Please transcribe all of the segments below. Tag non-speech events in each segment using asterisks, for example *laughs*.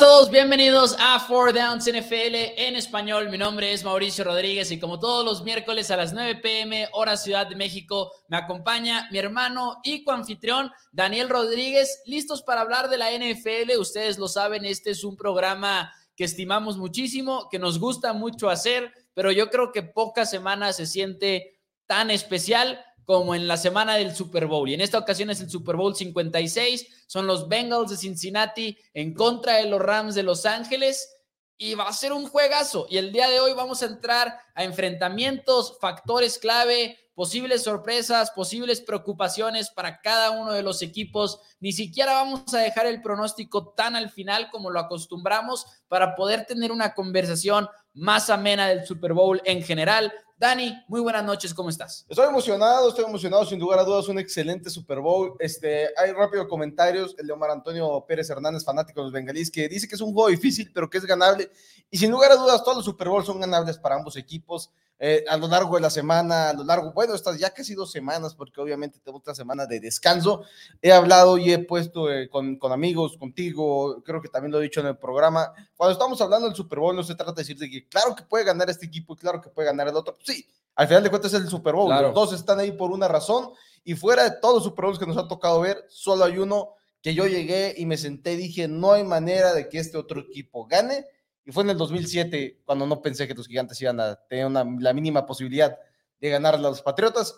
Todos, bienvenidos a Four Downs NFL en español. Mi nombre es Mauricio Rodríguez y como todos los miércoles a las 9 pm hora Ciudad de México, me acompaña mi hermano y coanfitrión Daniel Rodríguez, listos para hablar de la NFL. Ustedes lo saben, este es un programa que estimamos muchísimo, que nos gusta mucho hacer, pero yo creo que pocas semanas se siente tan especial como en la semana del Super Bowl. Y en esta ocasión es el Super Bowl 56. Son los Bengals de Cincinnati en contra de los Rams de Los Ángeles. Y va a ser un juegazo. Y el día de hoy vamos a entrar a enfrentamientos, factores clave, posibles sorpresas, posibles preocupaciones para cada uno de los equipos. Ni siquiera vamos a dejar el pronóstico tan al final como lo acostumbramos para poder tener una conversación más amena del Super Bowl en general. Dani, muy buenas noches, ¿cómo estás? Estoy emocionado, estoy emocionado, sin lugar a dudas, un excelente Super Bowl. Este, hay rápido comentarios, el de Antonio Pérez Hernández, fanático de los bengalíes, que dice que es un juego difícil, pero que es ganable. Y sin lugar a dudas, todos los Super Bowl son ganables para ambos equipos. Eh, a lo largo de la semana, a lo largo, bueno, estas ya casi dos semanas, porque obviamente tengo otra semana de descanso. He hablado y he puesto eh, con, con, amigos, contigo, creo que también lo he dicho en el programa. Cuando estamos hablando del Super Bowl, no se trata de decir de que claro que puede ganar este equipo y claro que puede ganar el otro. Sí, al final de cuentas es el Super Bowl. Los dos están ahí por una razón y fuera de todos los Super Bowls que nos ha tocado ver, solo hay uno que yo llegué y me senté y dije, no hay manera de que este otro equipo gane y fue en el 2007 cuando no pensé que los gigantes iban a tener la mínima posibilidad de ganar a los Patriotas.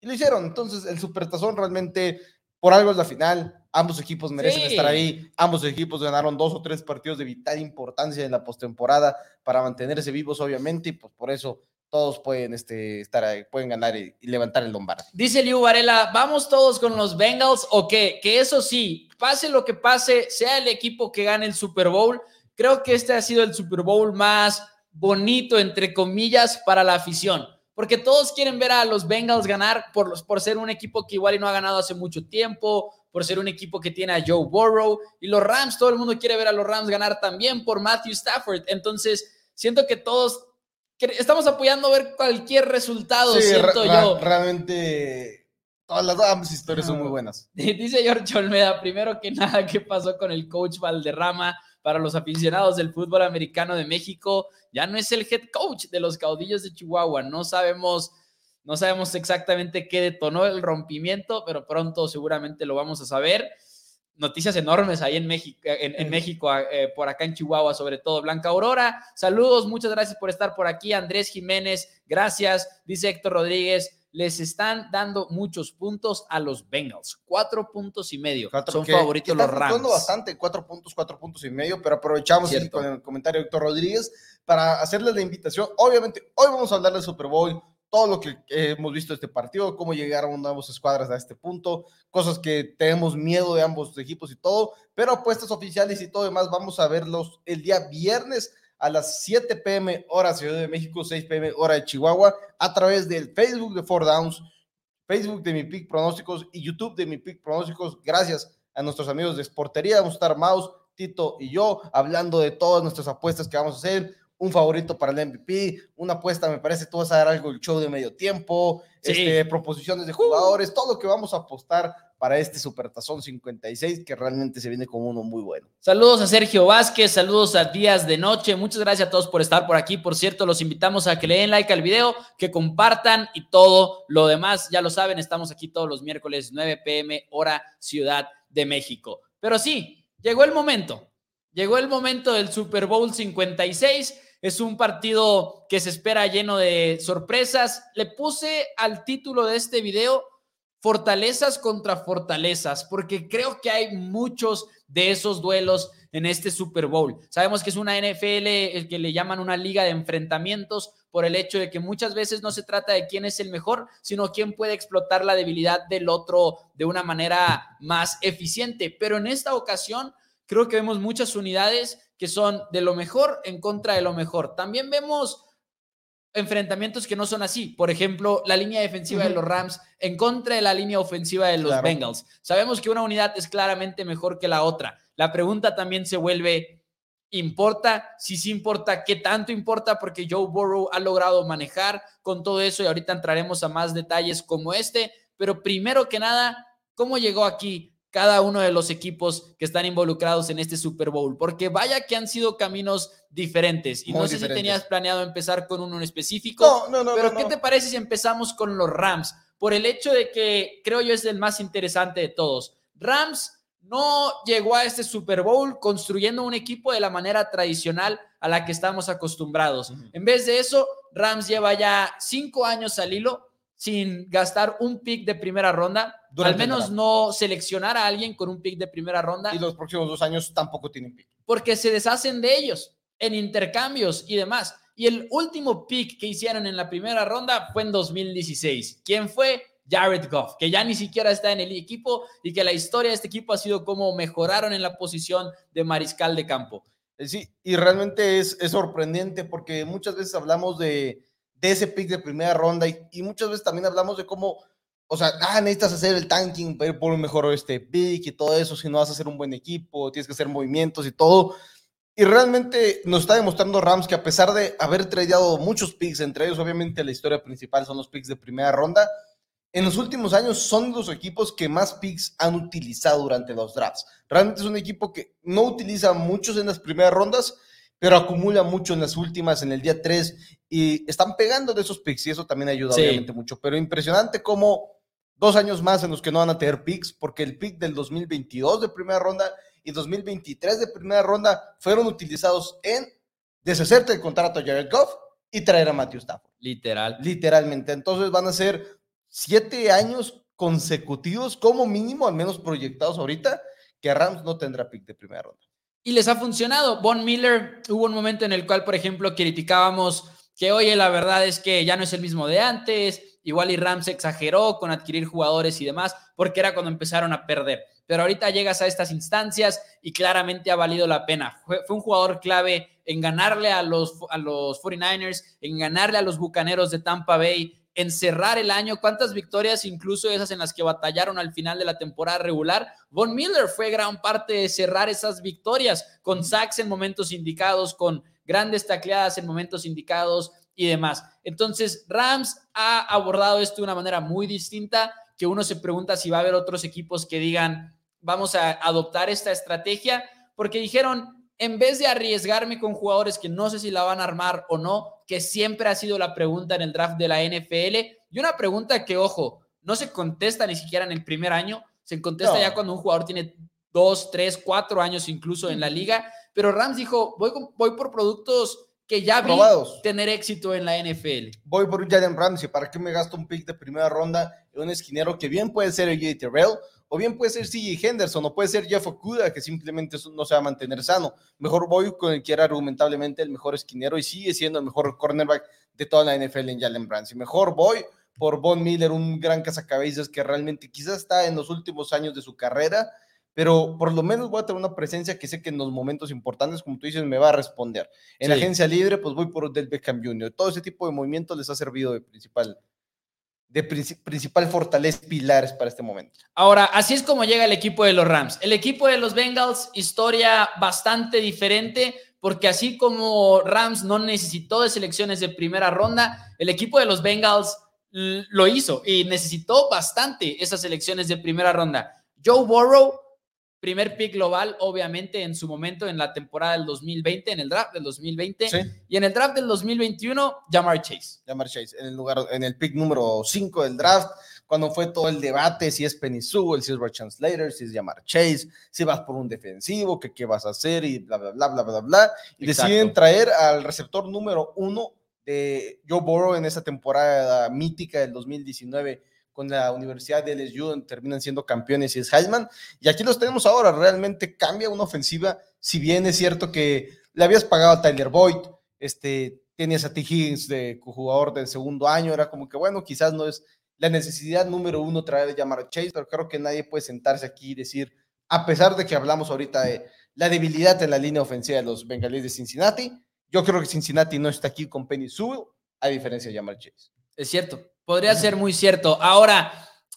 Y lo hicieron. Entonces, el Supertazón realmente, por algo es la final. Ambos equipos merecen estar ahí. Ambos equipos ganaron dos o tres partidos de vital importancia en la postemporada para mantenerse vivos, obviamente, y pues por eso todos pueden este, estar ahí, pueden ganar y, levantar el Lombardi. Dice Liu Varela, ¿vamos todos con los Bengals o qué? Que eso sí, pase lo que pase, sea el equipo que gane el Super Bowl, Creo que este ha sido el Super Bowl más bonito, entre comillas, para la afición, porque todos quieren ver a los Bengals ganar por, los, por ser un equipo que igual y no ha ganado hace mucho tiempo, por ser un equipo que tiene a Joe Burrow, y los Rams, todo el mundo quiere ver a los Rams ganar también por Matthew Stafford. Entonces, siento que todos estamos apoyando a ver cualquier resultado, siento yo. Realmente todas las ambas historias son muy buenas. *laughs* Dice George Olmeda, primero que nada, ¿qué pasó con el coach Valderrama? Para los aficionados del fútbol americano de México, ya no es el head coach de los caudillos de Chihuahua. No sabemos, no sabemos exactamente qué detonó el rompimiento, pero pronto seguramente lo vamos a saber. Noticias enormes ahí en México, en, México eh, por acá en Chihuahua, sobre todo. Blanca Aurora, saludos, muchas gracias por estar por aquí. Andrés Jiménez, gracias. Dice Héctor Rodríguez, les están dando muchos puntos a los Bengals. Cuatro puntos y medio. Son favoritos los Rams. bastante, cuatro puntos, cuatro puntos y medio, pero aprovechamos con el comentario de Héctor Rodríguez para hacerles la invitación. Obviamente, hoy vamos a hablar del Super Bowl, todo lo que hemos visto de este partido, cómo llegaron nuevos escuadras a este punto, cosas que tenemos miedo de ambos equipos y todo, pero apuestas oficiales y todo demás vamos a verlos el día viernes a las 7 pm hora Ciudad de México, 6 pm hora de Chihuahua, a través del Facebook de Four Downs, Facebook de Mi Pick Pronósticos y YouTube de Mi Pick Pronósticos. Gracias a nuestros amigos de Sportería, vamos a estar Maus, Tito y yo hablando de todas nuestras apuestas que vamos a hacer. Un favorito para el MVP, una apuesta, me parece, tú vas a dar algo el show de medio tiempo, este, proposiciones de jugadores, todo lo que vamos a apostar para este Supertazón 56 que realmente se viene como uno muy bueno. Saludos a Sergio Vázquez, saludos a Días de Noche, muchas gracias a todos por estar por aquí. Por cierto, los invitamos a que le den like al video, que compartan y todo lo demás, ya lo saben, estamos aquí todos los miércoles 9 pm hora Ciudad de México. Pero sí, llegó el momento, llegó el momento del Super Bowl 56. Es un partido que se espera lleno de sorpresas. Le puse al título de este video fortalezas contra fortalezas, porque creo que hay muchos de esos duelos en este Super Bowl. Sabemos que es una NFL, el que le llaman una liga de enfrentamientos, por el hecho de que muchas veces no se trata de quién es el mejor, sino quién puede explotar la debilidad del otro de una manera más eficiente. Pero en esta ocasión, creo que vemos muchas unidades que son de lo mejor en contra de lo mejor. También vemos enfrentamientos que no son así. Por ejemplo, la línea defensiva de los Rams en contra de la línea ofensiva de los Bengals. Sabemos que una unidad es claramente mejor que la otra. La pregunta también se vuelve, ¿importa? Si sí importa, ¿qué tanto importa? Porque Joe Burrow ha logrado manejar con todo eso y ahorita entraremos a más detalles como este. Pero primero que nada, ¿cómo llegó aquí cada uno de los equipos que están involucrados en este Super Bowl, porque vaya que han sido caminos diferentes. Y no sé si tenías planeado empezar con uno en específico, no, no, no, pero ¿qué te parece si empezamos con los Rams? Por el hecho de que creo yo es el más interesante de todos. Rams no llegó a este Super Bowl construyendo un equipo de la manera tradicional a la que estamos acostumbrados. En vez de eso, Rams lleva ya cinco años al hilo sin gastar un pick de primera ronda, al menos no seleccionar a alguien con un pick de primera ronda. Y los próximos dos años tampoco tienen pick. Porque se deshacen de ellos en intercambios y demás. Y el último pick que hicieron en la primera ronda fue en 2016. ¿Quién fue? Jared Goff, que ya ni siquiera está en el equipo y que la historia de este equipo ha sido cómo mejoraron en la posición de mariscal de campo. Eh, sí, y realmente es, es sorprendente porque muchas veces hablamos de, de ese pick de primera ronda y, muchas veces también hablamos de cómo, o sea, ah, necesitas hacer el tanking para ir por un mejor este pick y todo eso, si no vas a hacer un buen equipo, tienes que hacer movimientos y todo. Y realmente nos está demostrando Rams que a pesar de haber tradeado muchos picks, entre ellos obviamente la historia principal son los picks de primera ronda, en los últimos años son los equipos que más picks han utilizado durante los drafts. Realmente es un equipo que no utiliza muchos en las primeras rondas, pero acumula mucho en las últimas, en el día 3, y están pegando de esos picks, y eso también ayuda obviamente mucho. Pero impresionante como dos años más en los que no van a tener picks, porque el pick del 2022 de primera ronda y 2023 de primera ronda fueron utilizados en deshacerte del contrato a Jared Goff y traer a Matthew Stafford. Literal. Literalmente. Entonces van a ser siete años consecutivos, como mínimo, al menos proyectados ahorita, que Rams no tendrá pick de primera ronda. Y les ha funcionado. Von Miller, hubo un momento en el cual, por ejemplo, criticábamos que, oye, la verdad es que ya no es el mismo de antes, igual y Rams exageró con adquirir jugadores y demás, porque era cuando empezaron a perder. Pero ahorita llegas a estas instancias y claramente ha valido la pena. Fue, fue un jugador clave en ganarle a los, a los 49ers, en ganarle a los Bucaneros de Tampa Bay, encerrar el año, cuántas victorias, incluso esas en las que batallaron al final de la temporada regular. Von Miller fue gran parte de cerrar esas victorias con sacks en momentos indicados, con grandes tacleadas en momentos indicados y demás. Entonces, Rams ha abordado esto de una manera muy distinta, que uno se pregunta si va a haber otros equipos que digan, vamos a adoptar esta estrategia, porque dijeron, en vez de arriesgarme con jugadores que no sé si la van a armar o no, que siempre ha sido la pregunta en el draft de la NFL, y una pregunta que, ojo, no se contesta ni siquiera en el primer año, se contesta ya cuando un jugador tiene dos, tres, cuatro años incluso en la liga, pero Rams dijo, voy, voy por productos que ya vi tener éxito en la NFL. Voy por Jalen Ramsey, ¿para qué me gasto un pick de primera ronda en un esquinero que bien puede ser el J. Terrell, o bien puede ser CJ Henderson, o puede ser Jeff Okuda, que simplemente no se va a mantener sano. Mejor voy con el que era argumentablemente el mejor esquinero y sigue siendo el mejor cornerback de toda la NFL en Jalen Ramsey. Mejor voy por Von Miller, un gran cazacabezas que realmente quizás está en los últimos años de su carrera, pero por lo menos voy a tener una presencia que sé que en los momentos importantes, como tú dices, me va a responder. En agencia libre, pues voy por Del Beckham Jr. Todo ese tipo de movimientos les ha servido de principal de principal fortaleza pilares para este momento. Ahora, así es como llega el equipo de los Rams. El equipo de los Bengals, historia bastante diferente, porque así como Rams no necesitó de selecciones de primera ronda, el equipo de los Bengals lo hizo y necesitó bastante esas selecciones de primera ronda. Joe Burrow primer pick global, obviamente, en su momento en la temporada del 2020, en el draft del 2020. Y en el draft del 2021, Jamar Chase. Jamar Chase, en el, lugar, en el pick número 5 del draft, cuando fue todo el debate si es Penny Sewell, si es Rachel Slater, si es Jamar Chase, si vas por un defensivo, que qué vas a hacer y bla, bla, bla, bla, bla, bla. Y deciden traer al receptor número uno de Joe Burrow en esa temporada mítica del 2019 con la Universidad de LSU, terminan siendo campeones y es Heisman. Y aquí los tenemos ahora, realmente cambia una ofensiva, si bien es cierto que le habías pagado a Tyler Boyd, este, tenías a T. Higgins de jugador del segundo año, era como que bueno, quizás no es la necesidad número uno traer de llamar a Chase, pero creo que nadie puede sentarse aquí y decir, a pesar de que hablamos ahorita de la debilidad en la línea ofensiva de los bengalíes de Cincinnati, yo creo que Cincinnati no está aquí con Penny Sewell, a diferencia de llamar Chase. Es cierto, Podría ser muy cierto. Ahora,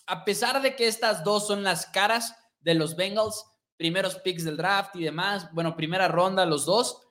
a pesar de que estas dos son las caras de los Bengals, primeros picks del draft y demás, bueno, primera ronda los dos,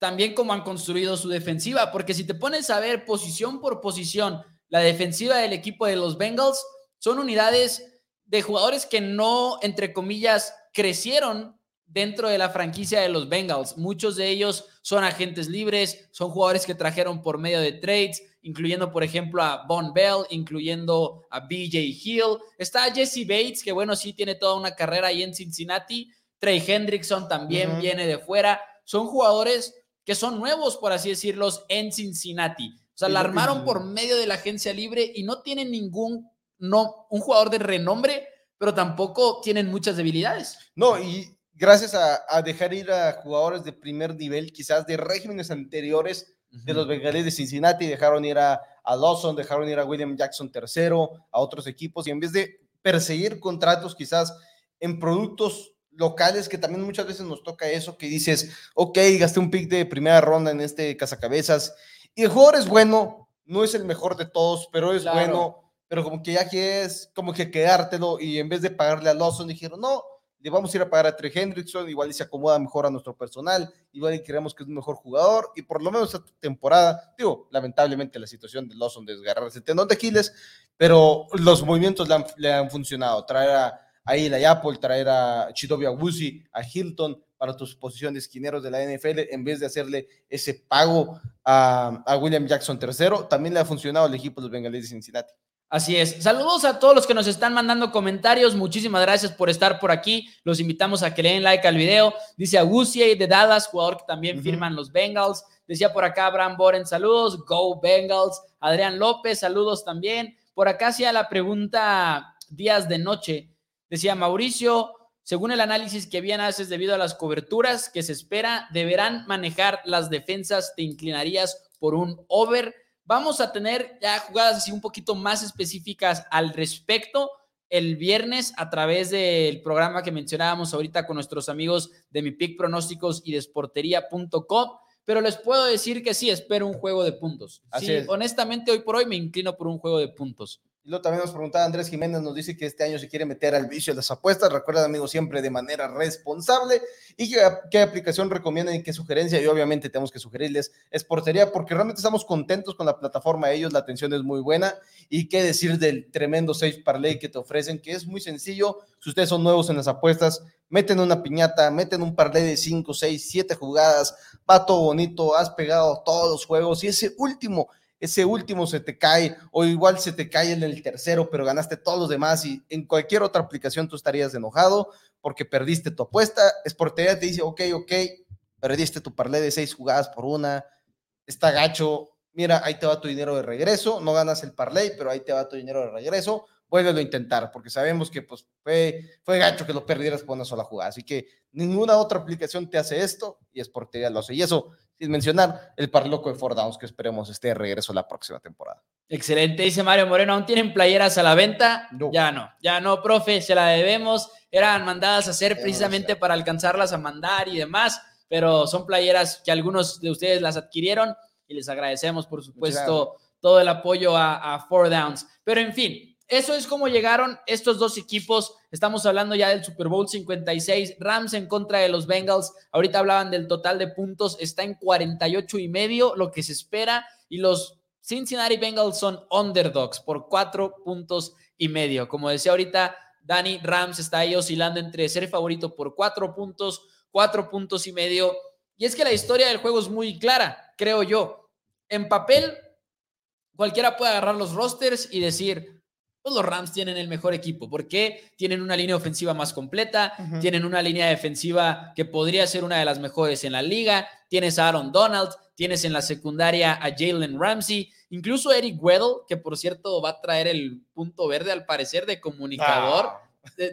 también como han construido su defensiva, porque si te pones a ver posición por posición, la defensiva del equipo de los Bengals son unidades de jugadores que no, entre comillas, crecieron dentro de la franquicia de los Bengals. Muchos de ellos son agentes libres, son jugadores que trajeron por medio de trades, incluyendo, por ejemplo, a Von Bell, incluyendo a BJ Hill. Está Jesse Bates, que bueno, sí tiene toda una carrera ahí en Cincinnati. Trey Hendrickson también viene de fuera. Son jugadores que son nuevos, por así decirlos, en Cincinnati. O sea, la armaron por medio de la agencia libre y no tienen ningún, no, un jugador de renombre, pero tampoco tienen muchas debilidades. No, y gracias a, dejar ir a jugadores de primer nivel, quizás de regímenes anteriores de los Bengalíes de Cincinnati, dejaron ir a, a Lawson, dejaron ir a William Jackson III, a otros equipos, y en vez de perseguir contratos quizás en productos locales, que también muchas veces nos toca eso, que dices, ok, gasté un pick de primera ronda en este cazacabezas, y el jugador es bueno, no es el mejor de todos, pero es bueno, pero como que ya que es, como que quedártelo, y en vez de pagarle a Lawson, dijeron, no, le vamos a ir a pagar a Trey Hendrickson, igual y se acomoda mejor a nuestro personal, igual y creemos que es un mejor jugador, y por lo menos esta temporada, digo, lamentablemente la situación de Lawson de desgarrarse el tendón de Aquiles, pero los movimientos le han, funcionado, traer a, a Apple, traer a Chidobe Awuzie, a Hilton, para tus posiciones de esquineros de la NFL, en vez de hacerle ese pago a, a William Jackson III, también le ha funcionado al equipo de los Bengalíes de Cincinnati. Así es. Saludos a todos los que nos están mandando comentarios. Muchísimas gracias por estar por aquí. Los invitamos a que le den like al video. Dice Agusie de Dallas, jugador que también firman los Bengals. Decía por acá Abraham Boren, saludos. Go Bengals. Adrián López, saludos también. Por acá hacía la pregunta días de noche. Decía Mauricio, según el análisis que bien haces debido a las coberturas que se espera, deberán manejar las defensas. ¿Te inclinarías por un over? Vamos a tener ya jugadas así un poquito más específicas al respecto el viernes a través del programa que mencionábamos ahorita con nuestros amigos de Mi Pick Pronósticos y de Sportería.com. Pero les puedo decir que sí, espero un juego de puntos. Así honestamente, hoy por hoy me inclino por un juego de puntos. Luego también nos preguntaba Andrés Jiménez, nos dice que este año se quiere meter al vicio de las apuestas. Recuerden, amigos, siempre de manera responsable. ¿Y qué, aplicación recomiendan y qué sugerencia? Y obviamente tenemos que sugerirles es Portería, porque realmente estamos contentos con la plataforma de ellos. La atención es muy buena. Y qué decir del tremendo safe parlay que te ofrecen, que es muy sencillo. Si ustedes son nuevos en las apuestas, meten una piñata, meten un parlay de 5, 6, 7 jugadas. Va todo bonito, has pegado todos los juegos. Y ese último ese último se te cae o igual se te cae en el tercero, pero ganaste todos los demás y en cualquier otra aplicación tú estarías enojado porque perdiste tu apuesta. Sportería te dice, ok, ok, perdiste tu parlay de seis jugadas por una, está gacho, mira, ahí te va tu dinero de regreso, no ganas el parlay, pero ahí te va tu dinero de regreso, vuélvelo a intentar, porque sabemos que pues fue, fue gacho que lo perdieras por una sola jugada, así que ninguna otra aplicación te hace esto y Sportería lo hace, y eso sin mencionar el parloco de Four Downs que esperemos esté de regreso la próxima temporada. Excelente, dice Mario Moreno, ¿aún tienen playeras a la venta? Ya no, ya no, profe, se la debemos, eran mandadas a hacer precisamente para alcanzarlas a mandar y demás, pero son playeras que algunos de ustedes las adquirieron y les agradecemos, por supuesto, todo el apoyo a, a Four Downs. Pero en fin, eso es como llegaron estos dos equipos. Estamos hablando ya del Super Bowl 56, Rams en contra de los Bengals. Ahorita hablaban del total de puntos, está en 48 y medio, lo que se espera. Y los Cincinnati Bengals son underdogs por cuatro puntos y medio. Como decía ahorita, Danny Rams está ahí oscilando entre ser favorito por cuatro puntos, cuatro puntos y medio. Y es que la historia del juego es muy clara, creo yo. En papel, cualquiera puede agarrar los rosters y decir, pues, los Rams tienen el mejor equipo. porque Tienen una línea ofensiva más completa, tienen una línea defensiva que podría ser una de las mejores en la liga. Tienes a Aaron Donald, tienes en la secundaria a Jalen Ramsey, incluso Eric Weddle, que por cierto va a traer el punto verde al parecer de comunicador. Ah.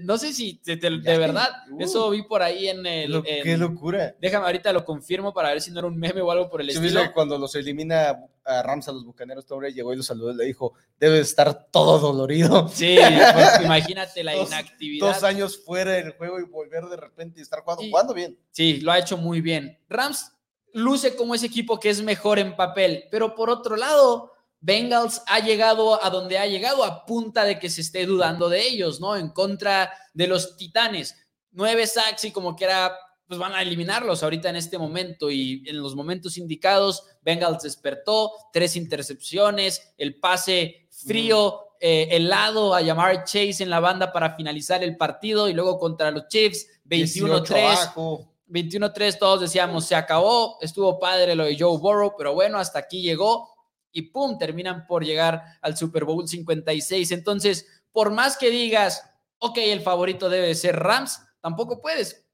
No sé si de, verdad, uh. eso vi por ahí en el. qué locura. Déjame ahorita lo confirmo para ver si no era un meme o algo por el estilo. cuando los elimina a Rams a los bucaneros, Tobre llegó y los saludó y le dijo: Debe estar todo dolorido. Sí, *laughs* pues, imagínate la inactividad. Dos años fuera del juego y volver de repente y estar jugando, jugando bien. Sí, lo ha hecho muy bien. Rams luce como ese equipo que es mejor en papel, pero por otro lado Bengals ha llegado a donde ha llegado a punta de que se esté dudando de ellos, ¿no? En contra de los Titanes. Nueve sacks y como que era, pues van a eliminarlos ahorita en este momento y en los momentos indicados, Bengals despertó, tres intercepciones, el pase frío, eh, el lado a llamar Chase en la banda para finalizar el partido y luego contra los Chiefs 21-3. 21-3 todos decíamos, se acabó, estuvo padre lo de Joe Burrow, pero bueno, hasta aquí llegó y pum, terminan por llegar al Super Bowl 56. Entonces, por más que digas, ok, el favorito debe ser Rams, tampoco puedes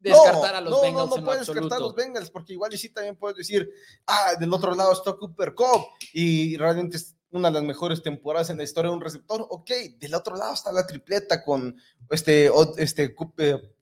descartar a los Bengals. No, no, puedes descartar a los Bengals, porque igual y sí también puedes decir, ah, del otro lado está Cooper Cup y realmente es una de las mejores temporadas en la historia de un receptor. Ok, del otro lado está la tripleta con este, este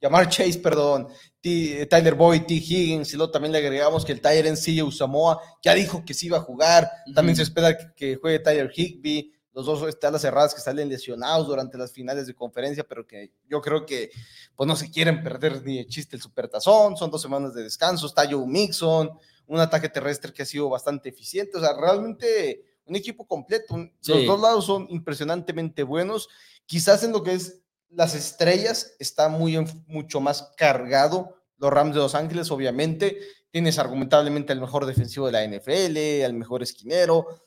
llamar Chase, perdón, Tyler Boyd, T. Higgins, y luego también le agregamos que el Tyler C. Usamoa ya dijo que sí iba a jugar. También se espera que, que juegue Tyler Higby los dos están las cerradas que salen lesionados durante las finales de conferencia, pero que yo creo que pues no se quieren perder ni de chiste el supertazón, son dos semanas de descanso, está Joe Mixon, un ataque terrestre que ha sido bastante eficiente, o sea, realmente un equipo completo, los dos lados son impresionantemente buenos, quizás en lo que es las estrellas está muy mucho más cargado los Rams de Los Ángeles, obviamente, tienes argumentablemente el mejor defensivo de la NFL, el mejor esquinero,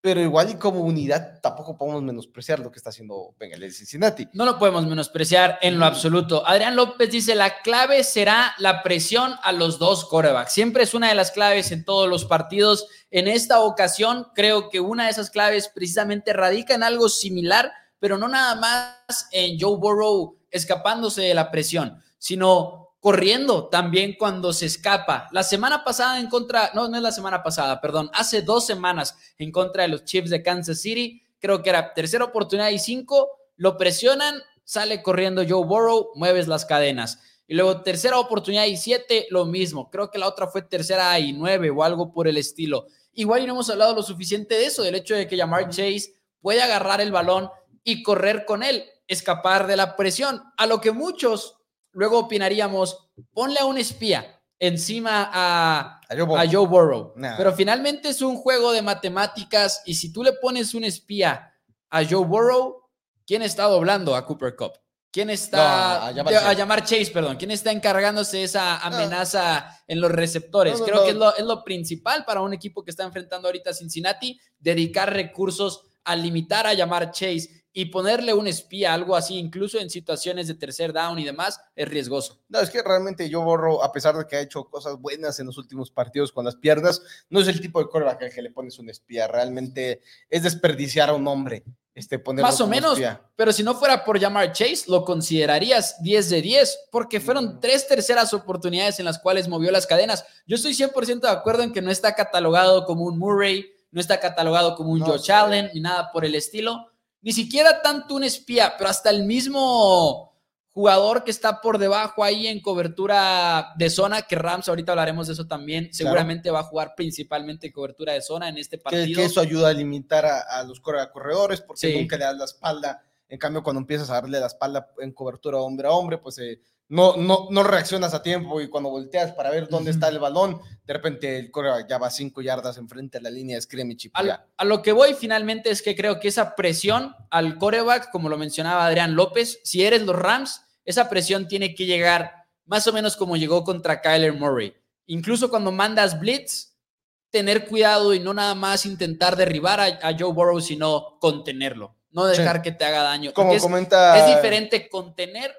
pero igual y como unidad tampoco podemos menospreciar lo que está haciendo Bengals Cincinnati. No lo podemos menospreciar en lo absoluto. Adrián López dice, la clave será la presión a los dos corebacks. Siempre es una de las claves en todos los partidos. En esta ocasión creo que una de esas claves precisamente radica en algo similar, pero no nada más en Joe Burrow escapándose de la presión, sino corriendo también cuando se escapa. La semana pasada en contra, no, no es la semana pasada, perdón, hace dos semanas en contra de los Chiefs de Kansas City, creo que era tercera oportunidad y cinco, lo presionan, sale corriendo Joe Burrow, mueves las cadenas. Y luego tercera oportunidad y siete, lo mismo. Creo que la otra fue tercera y nueve o algo por el estilo. Igual y no hemos hablado lo suficiente de eso, del hecho de que Jamar Chase puede agarrar el balón y correr con él, escapar de la presión, a lo que muchos luego opinaríamos, ponle a un espía encima a, a Joe, Burrow. Pero finalmente es un juego de matemáticas y si tú le pones un espía a Joe Burrow, ¿quién está doblando a Cooper Cup? ¿Quién está a, llamar Chase, perdón? ¿Quién está encargándose esa amenaza en los receptores? Creo que es lo, es lo principal para un equipo que está enfrentando ahorita a Cincinnati, dedicar recursos a limitar a llamar Chase y ponerle un espía, algo así, incluso en situaciones de tercer down y demás, es riesgoso. No, es que realmente yo borro, a pesar de que ha hecho cosas buenas en los últimos partidos con las piernas, no es el tipo de coreback al que le pones un espía, realmente es desperdiciar a un hombre. Este, Más o menos, pero si no fuera por llamar Chase, lo considerarías 10 de 10, porque fueron mm. tres terceras oportunidades en las cuales movió las cadenas. Yo estoy 100% de acuerdo en que no está catalogado como un Murray, no está catalogado como un Joe Allen, ni nada por el estilo, ni siquiera tanto un espía, pero hasta el mismo jugador que está por debajo ahí en cobertura de zona, que Rams, ahorita hablaremos de eso también, seguramente va a jugar principalmente cobertura de zona en este partido. Que, eso ayuda a limitar a, los corredores, porque nunca le das la espalda. En cambio, cuando empiezas a darle la espalda en cobertura hombre a hombre, pues eh, no, no, no reaccionas a tiempo y cuando volteas para ver dónde está el balón, de repente el coreback ya va cinco yardas enfrente a la línea de scrimmage. A, a, lo que voy finalmente es que creo que esa presión al coreback, como lo mencionaba Adrián López, si eres los Rams, esa presión tiene que llegar más o menos como llegó contra Kyler Murray. Incluso cuando mandas blitz, tener cuidado y no nada más intentar derribar a, Joe Burrow, sino contenerlo, no dejar que te haga daño. Como comenta... es diferente contener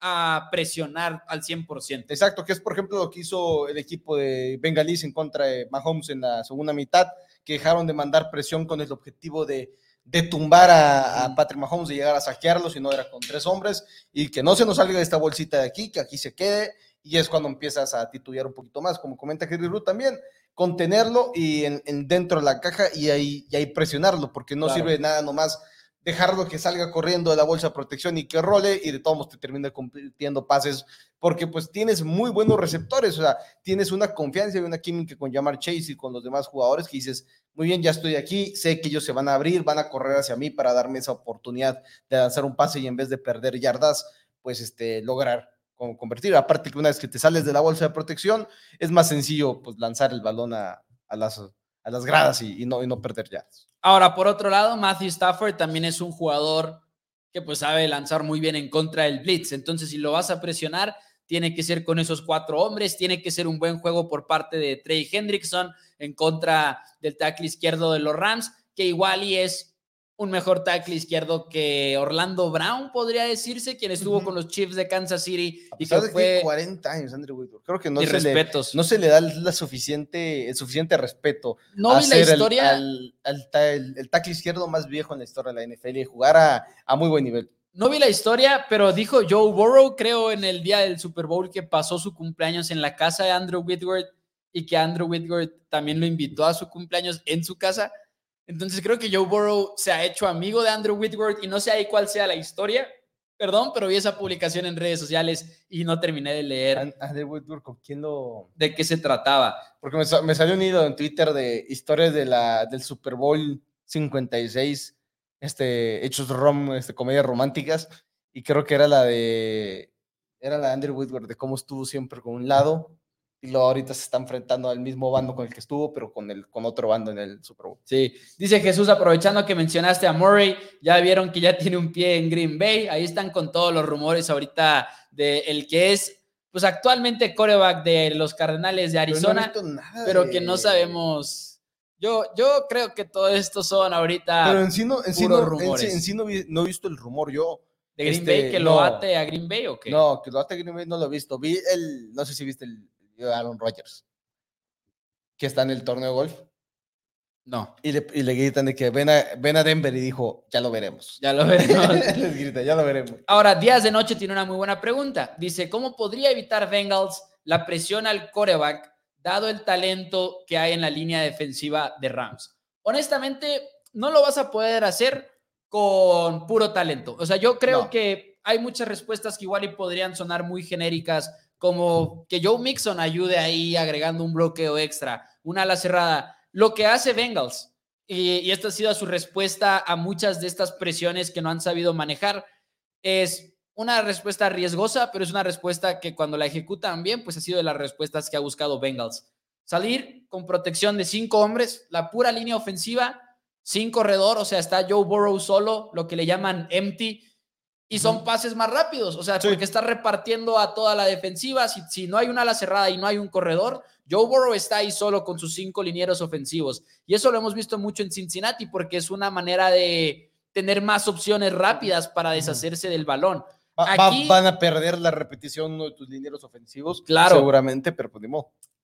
a presionar al 100%. Exacto, que es por ejemplo lo que hizo el equipo de Bengalis en contra de Mahomes en la segunda mitad, que dejaron de mandar presión con el objetivo de, de tumbar a, Patrick Mahomes, de llegar a saquearlo, si no era con tres hombres, y que no se nos salga de esta bolsita de aquí, que aquí se quede, y es cuando empiezas a titubear un poquito más, como comenta Kerry Root también, contenerlo y en, dentro de la caja y ahí, y ahí presionarlo, porque no sirve de nada nomás dejarlo que salga corriendo de la bolsa de protección y que role y de todos te termina cumpliendo pases porque pues tienes muy buenos receptores, o sea, tienes una confianza y una química con Jamar Chase y con los demás jugadores que dices, muy bien, ya estoy aquí, sé que ellos se van a abrir, van a correr hacia mí para darme esa oportunidad de lanzar un pase y en vez de perder yardas, pues este, lograr convertir. Aparte que una vez que te sales de la bolsa de protección, es más sencillo pues lanzar el balón a, las, a las gradas y, no, y no perder yardas. Ahora, por otro lado, Matthew Stafford también es un jugador que pues sabe lanzar muy bien en contra del blitz. Entonces, si lo vas a presionar, tiene que ser con esos cuatro hombres, tiene que ser un buen juego por parte de Trey Hendrickson en contra del tackle izquierdo de los Rams, que igual y es un mejor tackle izquierdo que Orlando Brown, podría decirse, quien estuvo con los Chiefs de Kansas City y que fue 40 años, Andrew Whitworth. Creo que no, se le, no se le da la suficiente, el suficiente respeto. No vi la historia. El, el, tackle izquierdo más viejo en la historia de la NFL y jugar a, a muy buen nivel. No vi la historia, pero dijo Joe Burrow, creo, en el día del Super Bowl que pasó su cumpleaños en la casa de Andrew Whitworth y que Andrew Whitworth también lo invitó a su cumpleaños en su casa. Entonces creo que Joe Burrow se ha hecho amigo de Andrew Whitworth y no sé ahí cuál sea la historia. Perdón, pero vi esa publicación en redes sociales y no terminé de leer. Andrew Whitworth, ¿con quién lo...? ¿De qué se trataba? Porque me, salió un hilo en Twitter de historias de la, del Super Bowl 56, este, hechos rom, este, comedias románticas, y creo que era la de... Era la de Andrew Whitworth, de cómo estuvo siempre con un lado y luego ahorita se está enfrentando al mismo bando con el que estuvo, pero con, el, con otro bando en el Super Bowl. Sí, dice Jesús, aprovechando que mencionaste a Murray, ya vieron que ya tiene un pie en Green Bay, ahí están con todos los rumores ahorita de el que es, pues actualmente coreback de los Cardenales de Arizona, pero, que no sabemos. Yo, yo creo que todo esto son ahorita pero en sí no, en sí no, rumores. En sí, no, he visto el rumor yo. ¿De Green Bay? Este, ¿Que lo ate a Green Bay o qué? No, que lo ate a Green Bay no lo he visto. Vi el, no sé si viste el, Aaron Rodgers, que está en el torneo de golf. No. Y le, y le gritan de que ven a, ven a, Denver y dijo, ya lo veremos. Ya lo veremos. *laughs* Les grita, ya lo veremos. Ahora, Días de Noche tiene una muy buena pregunta. Dice, ¿cómo podría evitar Bengals la presión al coreback dado el talento que hay en la línea defensiva de Rams? Honestamente, no lo vas a poder hacer con puro talento. O sea, yo creo que hay muchas respuestas que igual y podrían sonar muy genéricas como que Joe Mixon ayude ahí agregando un bloqueo extra, una ala cerrada, lo que hace Bengals. Y, esta ha sido su respuesta a muchas de estas presiones que no han sabido manejar. Es una respuesta riesgosa, pero es una respuesta que cuando la ejecutan bien, pues ha sido de las respuestas que ha buscado Bengals. Salir con protección de cinco hombres, la pura línea ofensiva, sin corredor, o sea, está Joe Burrow solo, lo que le llaman empty, y son pases más rápidos, o sea, porque está repartiendo a toda la defensiva. Si, si, no hay una ala cerrada y no hay un corredor, Joe Burrow está ahí solo con sus cinco linieros ofensivos. Y eso lo hemos visto mucho en Cincinnati porque es una manera de tener más opciones rápidas para deshacerse del balón. Aquí, van a perder la repetición uno de tus linieros ofensivos, claro, seguramente, pero pues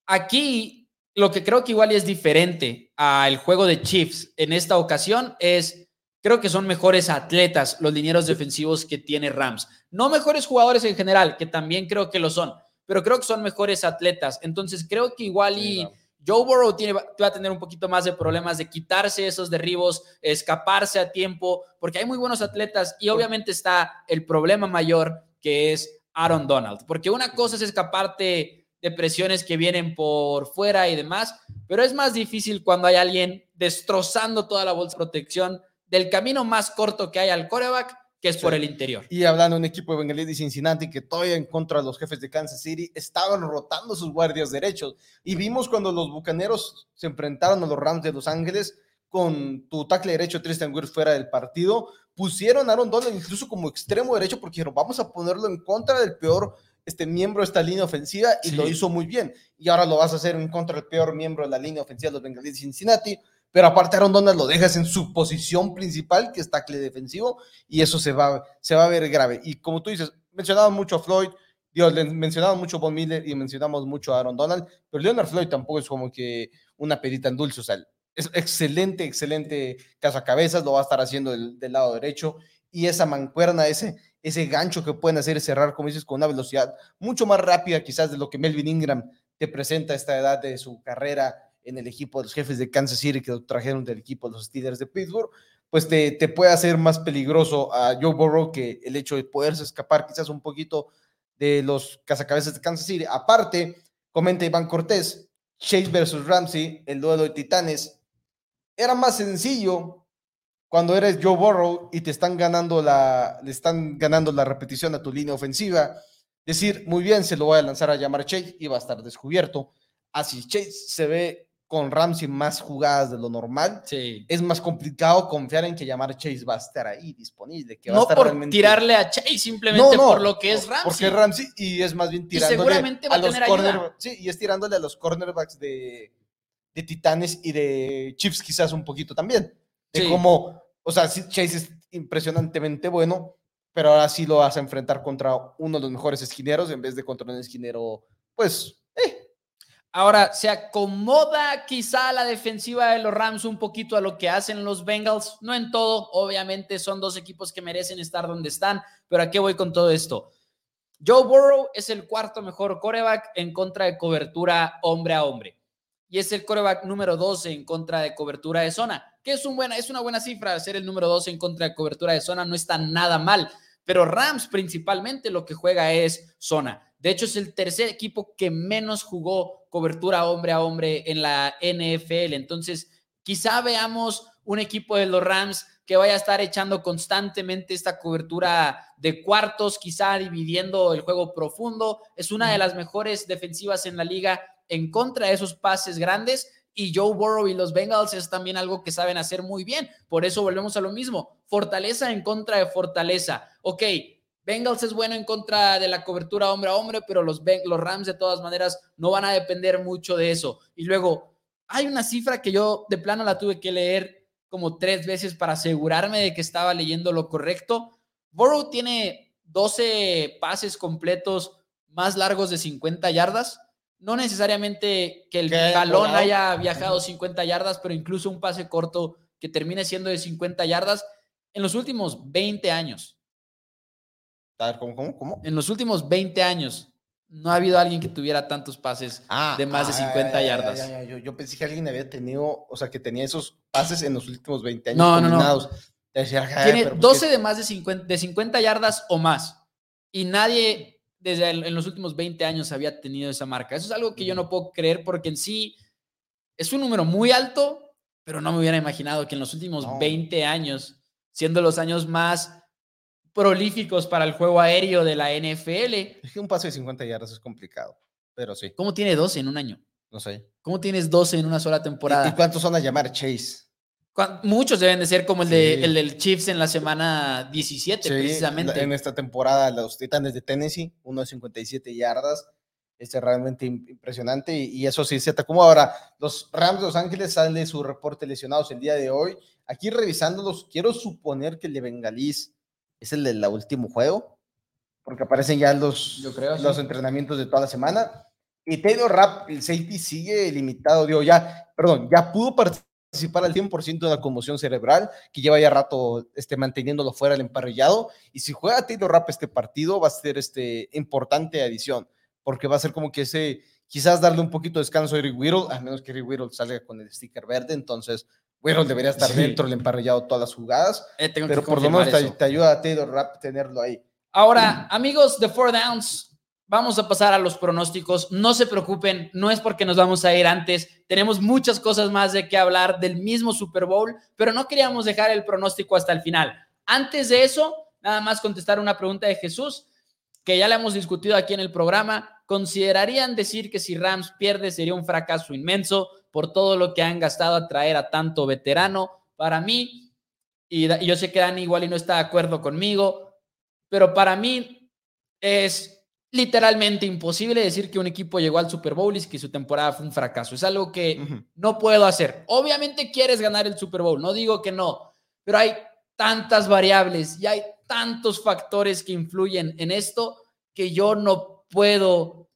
Aquí lo que creo que igual es diferente al juego de Chiefs en esta ocasión es Creo que son mejores atletas los linieros defensivos que tiene Rams. No mejores jugadores en general, que también creo que lo son, pero creo que son mejores atletas. Entonces creo que igual y Joe Burrow tiene, va a tener un poquito más de problemas de quitarse esos derribos, escaparse a tiempo, porque hay muy buenos atletas y obviamente está el problema mayor que es Aaron Donald, porque una cosa es escaparte de presiones que vienen por fuera y demás, pero es más difícil cuando hay alguien destrozando toda la bolsa de protección del camino más corto que hay al coreback, que es por el interior. Y hablando de un equipo de Bengalí de Cincinnati que todavía en contra de los jefes de Kansas City estaban rotando sus guardias derechos. Y vimos cuando los bucaneros se enfrentaron a los Rams de Los Ángeles con tu tackle derecho Tristan Wirfs fuera del partido, pusieron a Aaron Donald incluso como extremo derecho porque dijeron, vamos a ponerlo en contra del peor este miembro de esta línea ofensiva y lo hizo muy bien. Y ahora lo vas a hacer en contra del peor miembro de la línea ofensiva de los Bengalíes de Cincinnati pero aparte Aaron Donald lo dejas en su posición principal, que es tackle defensivo, y eso se va, se va a ver grave. Y como tú dices, mencionamos mucho a Floyd, Dios, mencionamos mucho a Von Miller y mencionamos mucho a Aaron Donald, pero Leonard Floyd tampoco es como que una perita en dulce, o sea, es excelente, excelente caso a cabezas, lo va a estar haciendo del, del lado derecho, y esa mancuerna, ese, ese gancho que pueden hacer es cerrar, como dices, con una velocidad mucho más rápida quizás de lo que Melvin Ingram te presenta a esta edad de su carrera en el equipo de los jefes de Kansas City que lo trajeron del equipo de los Steelers de Pittsburgh, pues te, te puede hacer más peligroso a Joe Burrow que el hecho de poderse escapar quizás un poquito de los cazacabezas de Kansas City. Aparte, comenta Iván Cortés, Chase versus Ramsey, el duelo de titanes, era más sencillo cuando eres Joe Burrow y te están ganando la, le están ganando la repetición a tu línea ofensiva, decir, muy bien, se lo voy a lanzar a llamar Chase y va a estar descubierto. Así Chase se ve con Ramsey más jugadas de lo normal, es más complicado confiar en que llamar Chase va a estar ahí disponible. Que no a por tirarle a Chase, simplemente por lo que es Ramsey. Porque Ramsey y es más bien tirándole a, los cornerbacks. Sí, y es tirándole a los cornerbacks de, de Titanes y de Chiefs quizás un poquito también. De como O sea, sí, Chase es impresionantemente bueno, pero ahora sí lo vas a enfrentar contra uno de los mejores esquineros en vez de contra un esquinero, pues. Ahora, se acomoda quizá la defensiva de los Rams un poquito a lo que hacen los Bengals. No en todo, obviamente son dos equipos que merecen estar donde están, pero ¿a qué voy con todo esto? Joe Burrow es el cuarto mejor coreback en contra de cobertura hombre a hombre. Y es el coreback número 12 en contra de cobertura de zona, que es, buena, es una buena cifra. Ser el número 12 en contra de cobertura de zona no está nada mal. Pero Rams principalmente lo que juega es zona. De hecho, es el tercer equipo que menos jugó cobertura hombre a hombre en la NFL. Entonces, quizá veamos un equipo de los Rams que vaya a estar echando constantemente esta cobertura de cuartos, quizá dividiendo el juego profundo. Es una de las mejores defensivas en la liga en contra de esos pases grandes. Y Joe Burrow y los Bengals es también algo que saben hacer muy bien. Por eso volvemos a lo mismo. Fortaleza en contra de fortaleza. Ok, Bengals es bueno en contra de la cobertura hombre a hombre, pero los, los Rams de todas maneras no van a depender mucho de eso. Y luego, hay una cifra que yo de plano la tuve que leer como tres veces para asegurarme de que estaba leyendo lo correcto. Burrow tiene 12 pases completos más largos de 50 yardas. No necesariamente que el balón haya viajado 50 yardas, pero incluso un pase corto que termine siendo de 50 yardas en los últimos 20 años. ¿cómo, cómo, cómo? En los últimos 20 años no ha habido alguien que tuviera tantos pases ah, de más de 50 yardas. yo, pensé que alguien había tenido, o sea, que tenía esos pases en los últimos 20 años. No, no, no. Tiene 12 pues de más de 50, de 50 yardas o más. Y nadie desde en los últimos 20 años había tenido esa marca. Eso es algo que yo no puedo creer porque en sí es un número muy alto, pero no me hubiera imaginado que en los últimos 20 años, siendo los años más prolíficos para el juego aéreo de la NFL. Es que un pase de 50 yardas es complicado, pero sí. ¿Cómo tiene 12 en un año? No sé. ¿Cómo tienes 12 en una sola temporada? ¿Y cuántos son a llamar Chase? Muchos deben de ser como el, de, el del Chiefs en la semana 17, precisamente. En esta temporada, los Titanes de Tennessee, uno de 57 yardas. Este es realmente impresionante y, eso sí se como ahora. Los Rams de Los Ángeles salen de su reporte lesionados el día de hoy. Aquí revisándolos, quiero suponer que el de Bengalís es el del último juego, porque aparecen ya los, los entrenamientos de toda la semana. Y Taylor Rapp, el safety, sigue limitado, digo, ya, perdón, ya pudo participar al 100% de la conmoción cerebral, que lleva ya rato este, manteniéndolo fuera del emparrillado. Y si juega Taylor Rapp este partido, va a ser este, importante adición, porque va a ser como que ese, quizás darle un poquito de descanso a Eric Whittle, a menos que Eric Whittle salga con el sticker verde, entonces bueno, debería estar dentro del emparrillado todas las jugadas, eh, pero por lo menos te, ayuda a Taylor Rapp tenerlo ahí. Ahora, amigos de Four Downs, vamos a pasar a los pronósticos. No se preocupen, no es porque nos vamos a ir antes. Tenemos muchas cosas más de qué hablar del mismo Super Bowl, pero no queríamos dejar el pronóstico hasta el final. Antes de eso, nada más contestar una pregunta de Jesús, que ya la hemos discutido aquí en el programa. ¿Considerarían decir que si Rams pierde sería un fracaso inmenso? por todo lo que han gastado a traer a tanto veterano. Para mí, y yo sé que Dani igual y no está de acuerdo conmigo, pero para mí es literalmente imposible decir que un equipo llegó al Super Bowl y que su temporada fue un fracaso. Es algo que no puedo hacer. Obviamente quieres ganar el Super Bowl, no digo que no, pero hay tantas variables y hay tantos factores que influyen en esto que yo no puedo,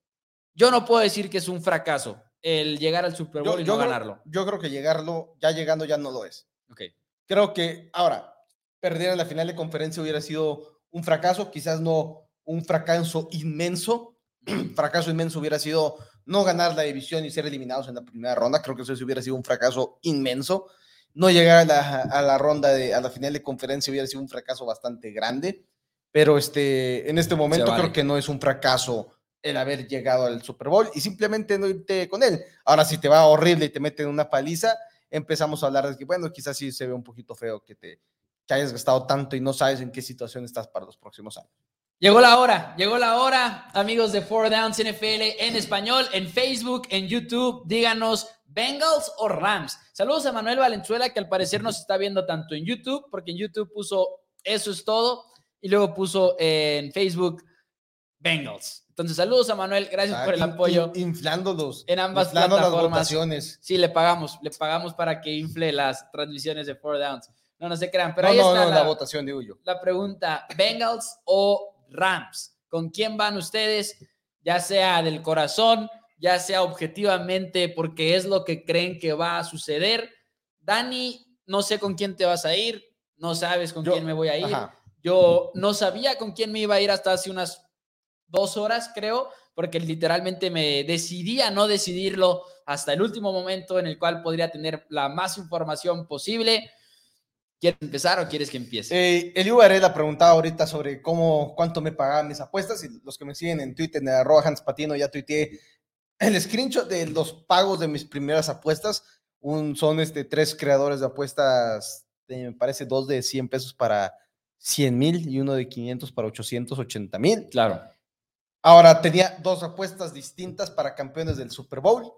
yo no puedo decir que es un fracaso el llegar al Super Bowl y no ganarlo? yo creo que llegarlo, ya llegando ya no lo es. Ok. Creo que ahora, perder en la final de conferencia hubiera sido un fracaso, quizás no un fracaso inmenso. *clears throat* fracaso inmenso hubiera sido no ganar la división y ser eliminados en la primera ronda. Creo que eso hubiera sido un fracaso inmenso. No llegar a la, a la ronda de, a la final de conferencia hubiera sido un fracaso bastante grande. Pero este, en este momento creo que no es un fracaso el haber llegado al Super Bowl y simplemente no irte con él. Ahora, si te va horrible y te meten una paliza, empezamos a hablar de que, bueno, quizás sí se ve un poquito feo que te que hayas gastado tanto y no sabes en qué situación estás para los próximos años. Llegó la hora, llegó la hora, amigos de Four Downs NFL en español, en Facebook, en YouTube. Díganos, Bengals o Rams. Saludos a Manuel Valenzuela, que al parecer nos está viendo tanto en YouTube, porque en YouTube puso eso es todo, y luego puso en Facebook Bengals. Entonces, saludos a Manuel, gracias ah, por el apoyo. Inflándolos. En ambas plataformas. Las Sí, le pagamos, le pagamos para que infle las transmisiones de Four Downs. No, no se crean, pero no, ahí no, está no, la, la votación, digo yo. la pregunta, ¿Bengals o Rams? ¿Con quién van ustedes? Ya sea del corazón, ya sea objetivamente porque es lo que creen que va a suceder. Dani, no sé con quién te vas a ir, no sabes con Yo- quién me voy a ir. Ajá. Yo no sabía con quién me iba a ir hasta hace unas dos horas, creo, porque literalmente me decidí a no decidirlo hasta el último momento en el cual podría tener la más información posible. ¿Quieres empezar o quieres que empiece? Eh, Eliu Varela preguntaba ahorita sobre cómo, cuánto me pagaban mis apuestas y los que me siguen en Twitter, en arroba Hans Patino, ya tuiteé el screenshot de los pagos de mis primeras apuestas. Un, son este, tres creadores de apuestas, me parece dos de 100 pesos para 100 mil y uno de 500 para 880 mil. Claro. Ahora tenía dos apuestas distintas para campeones del Super Bowl.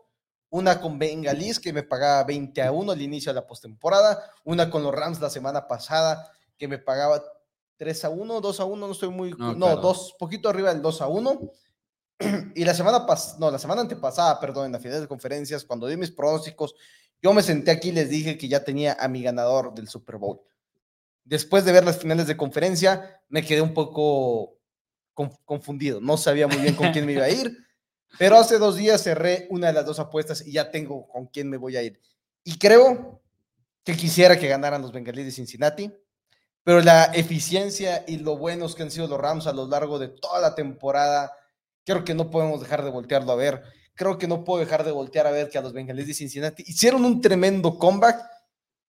Una con Bengalís, que me pagaba 20 a 1 al inicio de la postemporada. Una con los Rams la semana pasada, que me pagaba 3 a 1, 2 a 1, no estoy muy. No, No, dos, poquito arriba del 2 a 1. *clears throat* Y la semana pasada, no, la semana antepasada, perdón, en la final de conferencias, cuando di mis pronósticos, yo me senté aquí y les dije que ya tenía a mi ganador del Super Bowl. Después de ver las finales de conferencia, me quedé un poco con- confundido. No sabía muy bien con quién me iba a ir, *laughs* pero hace dos días cerré una de las dos apuestas y ya tengo con quién me voy a ir. Y creo que quisiera que ganaran los Bengalíes de Cincinnati, pero la eficiencia y lo buenos que han sido los Rams a lo largo de toda la temporada, creo que no podemos dejar de voltearlo a ver. Creo que no puedo dejar de voltear a ver que a los Bengalíes de Cincinnati hicieron un tremendo comeback,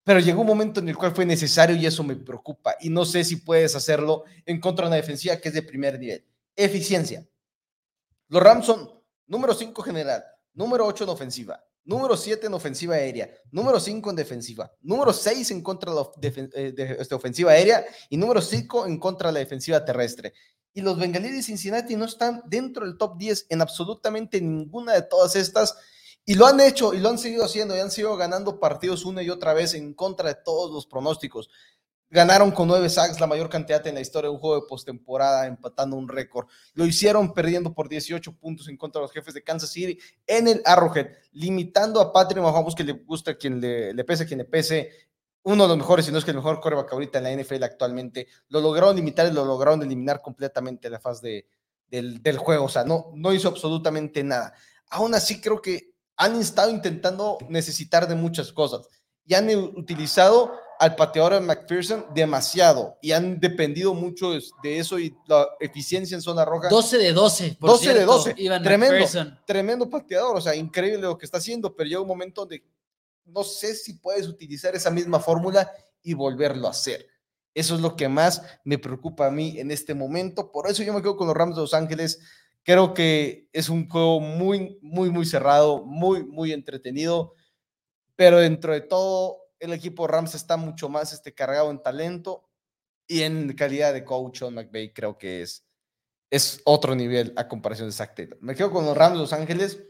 pero llegó un momento en el cual fue necesario y eso me preocupa. Y no sé si puedes hacerlo en contra de una defensiva que es de primer nivel. Eficiencia. Los Rams son número 5 general, número 8 en ofensiva, número 7 en ofensiva aérea, número 5 en defensiva, número 6 en contra de la eh, este, ofensiva aérea y número 5 en contra de la defensiva terrestre. Y los Bengalíes de Cincinnati no están dentro del top 10 en absolutamente ninguna de todas estas. Y lo han hecho y lo han seguido haciendo y han seguido ganando partidos una y otra vez en contra de todos los pronósticos. Ganaron con nueve sacks, la mayor cantidad en la historia de un juego de postemporada, empatando un récord. Lo hicieron perdiendo por 18 puntos en contra de los jefes de Kansas City en el Arrowhead, limitando a Patrick Mahomes, que le gusta quien le, le pese, a quien le pese, uno de los mejores, si no es que el mejor coreback ahorita en la NFL actualmente. Lo lograron limitar y lo lograron eliminar completamente la faz de, del, del juego. O sea, no, no hizo absolutamente nada. Aún así, creo que han estado intentando necesitar de muchas cosas y han utilizado al pateador McPherson demasiado y han dependido mucho de, de eso y la eficiencia en zona roja. 12 de 12. Por 12 de cierto, 12, Ivan tremendo. McPherson. Tremendo pateador, o sea, increíble lo que está haciendo, pero llega un momento donde no sé si puedes utilizar esa misma fórmula y volverlo a hacer. Eso es lo que más me preocupa a mí en este momento. Por eso yo me quedo con los Rams de Los Ángeles. Creo que es un juego muy, muy, muy cerrado, muy, muy entretenido. Pero dentro de todo, el equipo Rams está mucho más este, cargado en talento y en calidad de coach. Sean McVay creo que es, es otro nivel a comparación de Zach Taylor. Me quedo con los Rams Los Ángeles.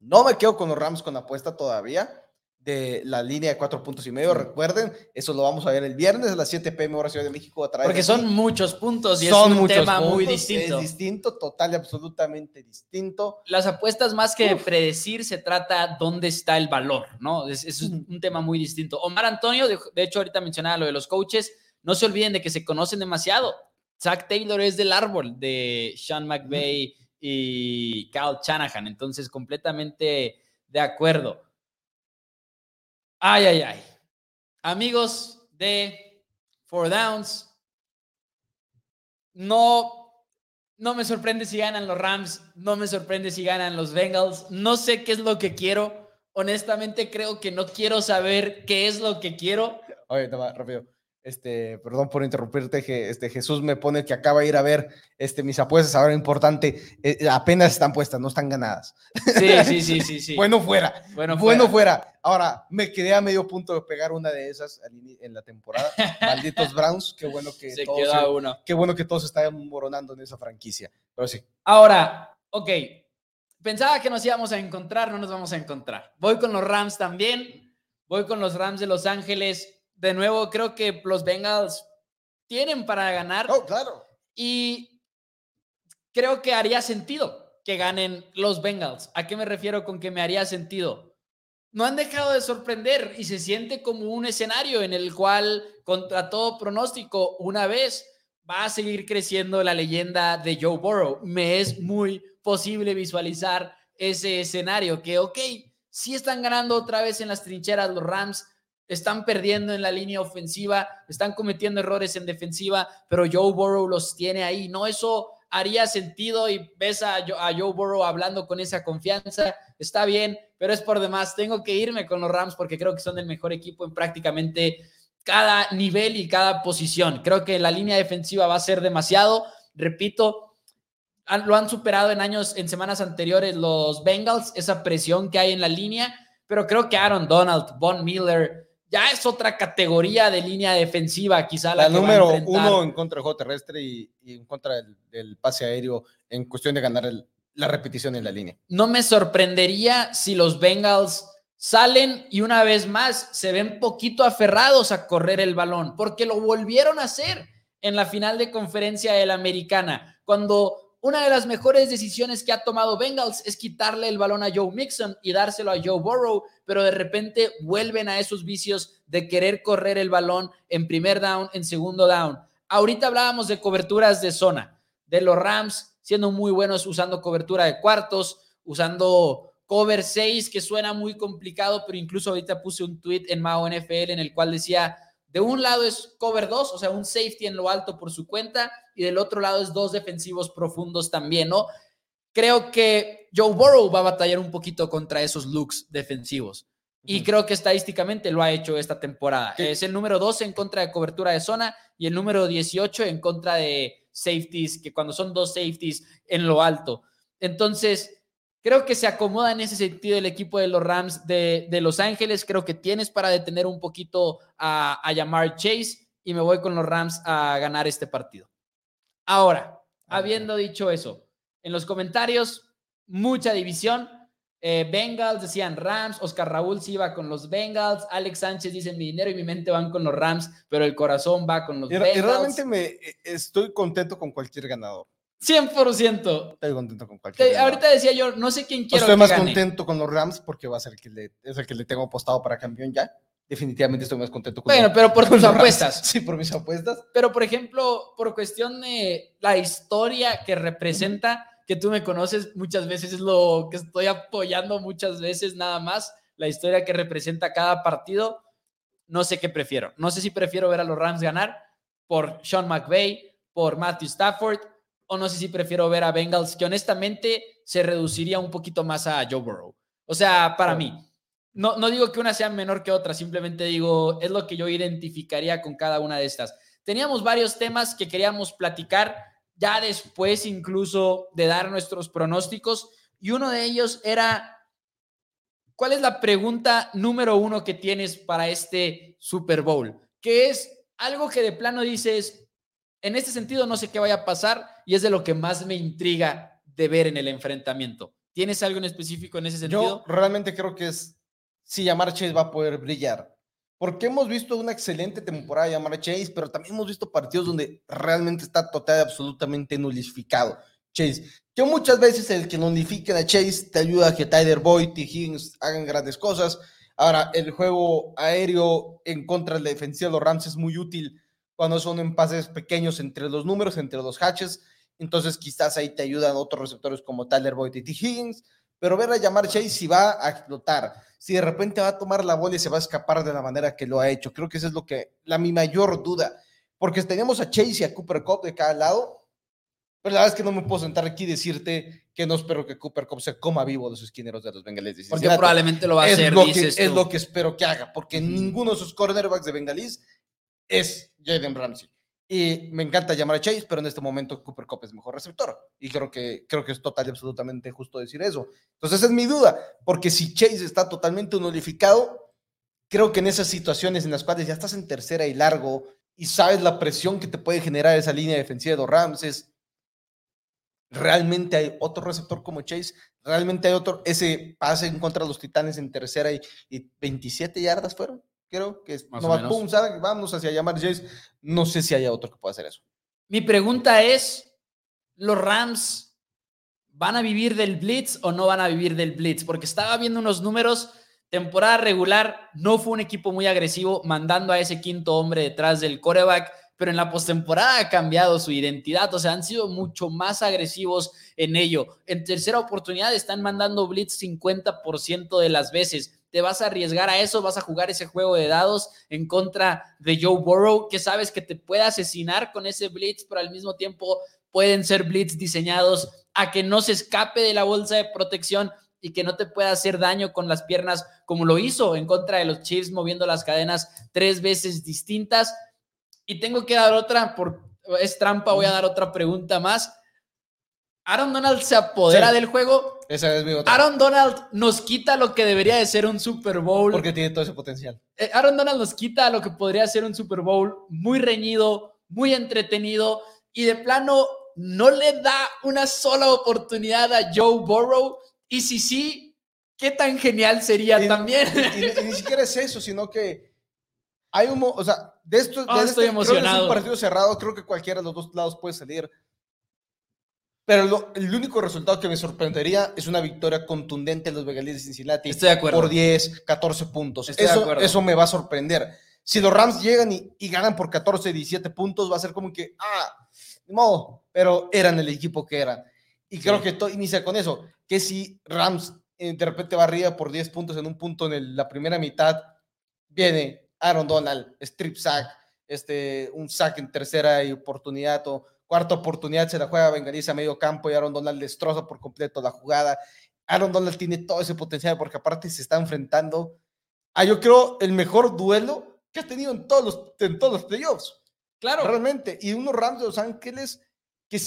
No me quedo con los Rams con apuesta todavía de la línea de cuatro puntos y medio. Recuerden, eso lo vamos a ver el viernes a las 7 pm hora Ciudad de México a través Porque son muchos puntos y Son es un tema muy puntos, distinto. Es distinto, total y absolutamente distinto. Las apuestas, más que predecir, se trata dónde está el valor, ¿no? Es, es un un tema muy distinto. Omar Antonio, de, de hecho, ahorita mencionaba lo de los coaches, no se olviden de que se conocen demasiado. Zach Taylor es del árbol de Sean McVay y Kyle Shanahan, entonces completamente de acuerdo. Ay, ay, ay. Amigos de Four Downs, no, no me sorprende si ganan los Rams, no me sorprende si ganan los Bengals, no sé qué es lo que quiero. Honestamente creo que no quiero saber qué es lo que quiero. Oye, más, rápido. Este, perdón por interrumpirte, que este Jesús me pone que acaba de ir a ver este, mis apuestas. Ahora importante, eh, apenas están puestas, no están ganadas. Sí, sí, sí, sí, sí. *laughs* Bueno, fuera. bueno, Bueno, fuera. fuera. Ahora, me quedé a medio punto de pegar una de esas en la temporada. *laughs* Malditos Browns, qué bueno que se todos, queda uno. qué bueno que todos están moronando en esa franquicia. Pero sí. Ahora, ok, pensaba que nos íbamos a encontrar, no nos vamos a encontrar. Voy con los Rams también, voy con los Rams de Los Ángeles. De nuevo, creo que los Bengals tienen para ganar. Oh, claro. Y creo que haría sentido que ganen los Bengals. ¿A qué me refiero con que me haría sentido? no han dejado de sorprender y se siente como un escenario en el cual, contra todo pronóstico, una vez va a seguir creciendo la leyenda de Joe Burrow. Me es muy posible visualizar ese escenario que, ok, si están ganando otra vez en las trincheras los Rams, están perdiendo en la línea ofensiva, están cometiendo errores en defensiva, pero Joe Burrow los tiene ahí. No, eso haría sentido y ves a, Joe Burrow hablando con esa confianza, está bien, pero es por demás. Tengo que irme con los Rams porque creo que son el mejor equipo en prácticamente cada nivel y cada posición. Creo que la línea defensiva va a ser demasiado. Repito, lo han superado en años, en semanas anteriores los Bengals, esa presión que hay en la línea, pero creo que Aaron Donald, Von Miller, ya es otra categoría de línea defensiva, quizá la, número uno en contra del juego terrestre y, en contra del, pase aéreo en cuestión de ganar la repetición en la línea. No me sorprendería si los Bengals salen y una vez más se ven poquito aferrados a correr el balón, porque lo volvieron a hacer en la final de conferencia de la americana, cuando una de las mejores decisiones que ha tomado Bengals es quitarle el balón a Joe Mixon y dárselo a Joe Burrow, pero de repente vuelven a esos vicios de querer correr el balón en primer down, en segundo down. Ahorita hablábamos de coberturas de zona, de los Rams siendo muy buenos usando cobertura de cuartos, usando cover 6, que suena muy complicado, pero incluso ahorita puse un tweet en Mao NFL en el cual decía, de un lado es cover 2, o sea, un safety en lo alto por su cuenta, y del otro lado es dos defensivos profundos también, ¿no? Creo que Joe Burrow va a batallar un poquito contra esos looks defensivos. Y creo que estadísticamente lo ha hecho esta temporada. Es el número 12 en contra de cobertura de zona y el número 18 en contra de safeties, que cuando son dos safeties en lo alto. Entonces, Creo que se acomoda en ese sentido el equipo de los Rams de, Los Ángeles. Creo que tienes para detener un poquito a, a Yamar Chase y me voy con los Rams a ganar este partido. Ahora, habiendo dicho eso, en los comentarios, mucha división. Eh, Bengals decían Rams, Oscar Raúl sí iba con los Bengals, Alex Sánchez dice mi dinero y mi mente van con los Rams, pero el corazón va con los Bengals. Y realmente me e, estoy contento con cualquier ganador. 100%. Estoy contento con cualquier. ahorita decía yo, no sé quién quiero. Estoy más contento con los Rams porque va a ser el que le, es el que le tengo apostado para campeón ya. Definitivamente estoy más contento con Bueno, pero por tus apuestas. *laughs* Sí, por mis apuestas. Pero, por ejemplo, por cuestión de la historia que representa, que tú me conoces muchas veces, es lo que estoy apoyando muchas veces nada más, la historia que representa cada partido. No sé qué prefiero. No sé si prefiero ver a los Rams ganar por Sean McVay, por Matthew Stafford o no sé si prefiero ver a Bengals, que honestamente se reduciría un poquito más a Joe Burrow. O sea, para mí, no, no digo que una sea menor que otra, simplemente digo, es lo que yo identificaría con cada una de estas. Teníamos varios temas que queríamos platicar ya después incluso de dar nuestros pronósticos y uno de ellos era, ¿cuál es la pregunta número uno que tienes para este Super Bowl? Que es algo que de plano dices, en este sentido, no sé qué vaya a pasar y es de lo que más me intriga de ver en el enfrentamiento. ¿Tienes algo en específico en ese sentido? Yo realmente creo que es si Yamar Chase va a poder brillar. Porque hemos visto una excelente temporada de Yamar Chase, pero también hemos visto partidos donde realmente está total y absolutamente nulificado. Chase, que muchas veces el que nulifiquen a Chase te ayuda a que Tyler Boyd y Higgins hagan grandes cosas. Ahora, el juego aéreo en contra de la defensiva de los Rams es muy útil cuando son en pases pequeños entre los números, entre los hatches. Entonces, quizás ahí te ayudan otros receptores como Tyler Boyd y T. Higgins. Pero ver a llamar Chase si va a explotar, si de repente va a tomar la bola y se va a escapar de la manera que lo ha hecho. Creo que esa es lo que, la mi mayor duda. Porque tenemos a Chase y a Cooper Cup de cada lado. Pero la verdad es que no me puedo sentar aquí y decirte que no espero que Cooper Cup se coma vivo de sus esquineros de los bengalíes. Porque probablemente lo va a hacer, lo que, Es lo que espero que haga, porque ninguno de sus cornerbacks de bengalís es Jaden Ramsey. Y me encanta llamar a Chase, pero en este momento Cooper Cup es mejor receptor. Y creo que, creo que es total y absolutamente justo decir eso. Entonces, esa es mi duda, porque si Chase está totalmente nulificado, creo que en esas situaciones en las cuales ya estás en tercera y largo y sabes la presión que te puede generar esa línea defensiva de los Rams, es, realmente hay otro receptor como Chase, realmente hay otro, ese pase en contra de los Titanes en tercera y, y 27 yardas fueron creo que es más pum, vamos hacia llamar Jace. No sé si haya otro que pueda hacer eso. Mi pregunta es, ¿los Rams van a vivir del blitz o no van a vivir del blitz? Porque estaba viendo unos números, temporada regular no fue un equipo muy agresivo, mandando a ese quinto hombre detrás del coreback, pero en la postemporada ha cambiado su identidad, o sea, han sido mucho más agresivos en ello. En tercera oportunidad están mandando blitz 50% de las veces. Te vas a arriesgar a eso, vas a jugar ese juego de dados en contra de Joe Burrow, que sabes que te puede asesinar con ese blitz, pero al mismo tiempo pueden ser blitz diseñados a que no se escape de la bolsa de protección y que no te pueda hacer daño con las piernas como lo hizo en contra de los Chiefs moviendo las cadenas tres veces distintas. Y tengo que dar otra, por, es trampa, voy a dar otra pregunta más. Aaron Donald se apodera del juego. Esa es mi. Aaron Donald nos quita lo que debería de ser un Super Bowl. Porque tiene todo ese potencial. Eh, Aaron Donald nos quita lo que podría ser un Super Bowl muy reñido, muy entretenido y de plano no le da una sola oportunidad a Joe Burrow y si sí, ¿qué tan genial sería también? Y, ni siquiera es eso, sino que hay un, o sea, de esto, oh, estoy emocionado. es un partido cerrado, creo que cualquiera de los dos lados puede salir. Pero el único resultado que me sorprendería es una victoria contundente de los Bengalíes de Cincinnati Estoy de acuerdo. por 10, 14 puntos. eso, eso me va a sorprender. Si los Rams llegan y, y, ganan por 14, 17 puntos, va a ser como que, ah, no, pero eran el equipo que eran. Y creo que todo inicia con eso, que si Rams eh, de repente va arriba por 10 puntos en un punto en la primera mitad, viene Aaron Donald, strip sack, este, un sack en tercera y oportunidad o cuarta oportunidad se la juega Bengalís a medio campo y Aaron Donald destroza por completo la jugada. Aaron Donald tiene todo ese potencial porque aparte se está enfrentando a yo creo el mejor duelo que ha tenido en todos los, en todos los playoffs. Claro. Realmente. Y unos Rams de Los Ángeles que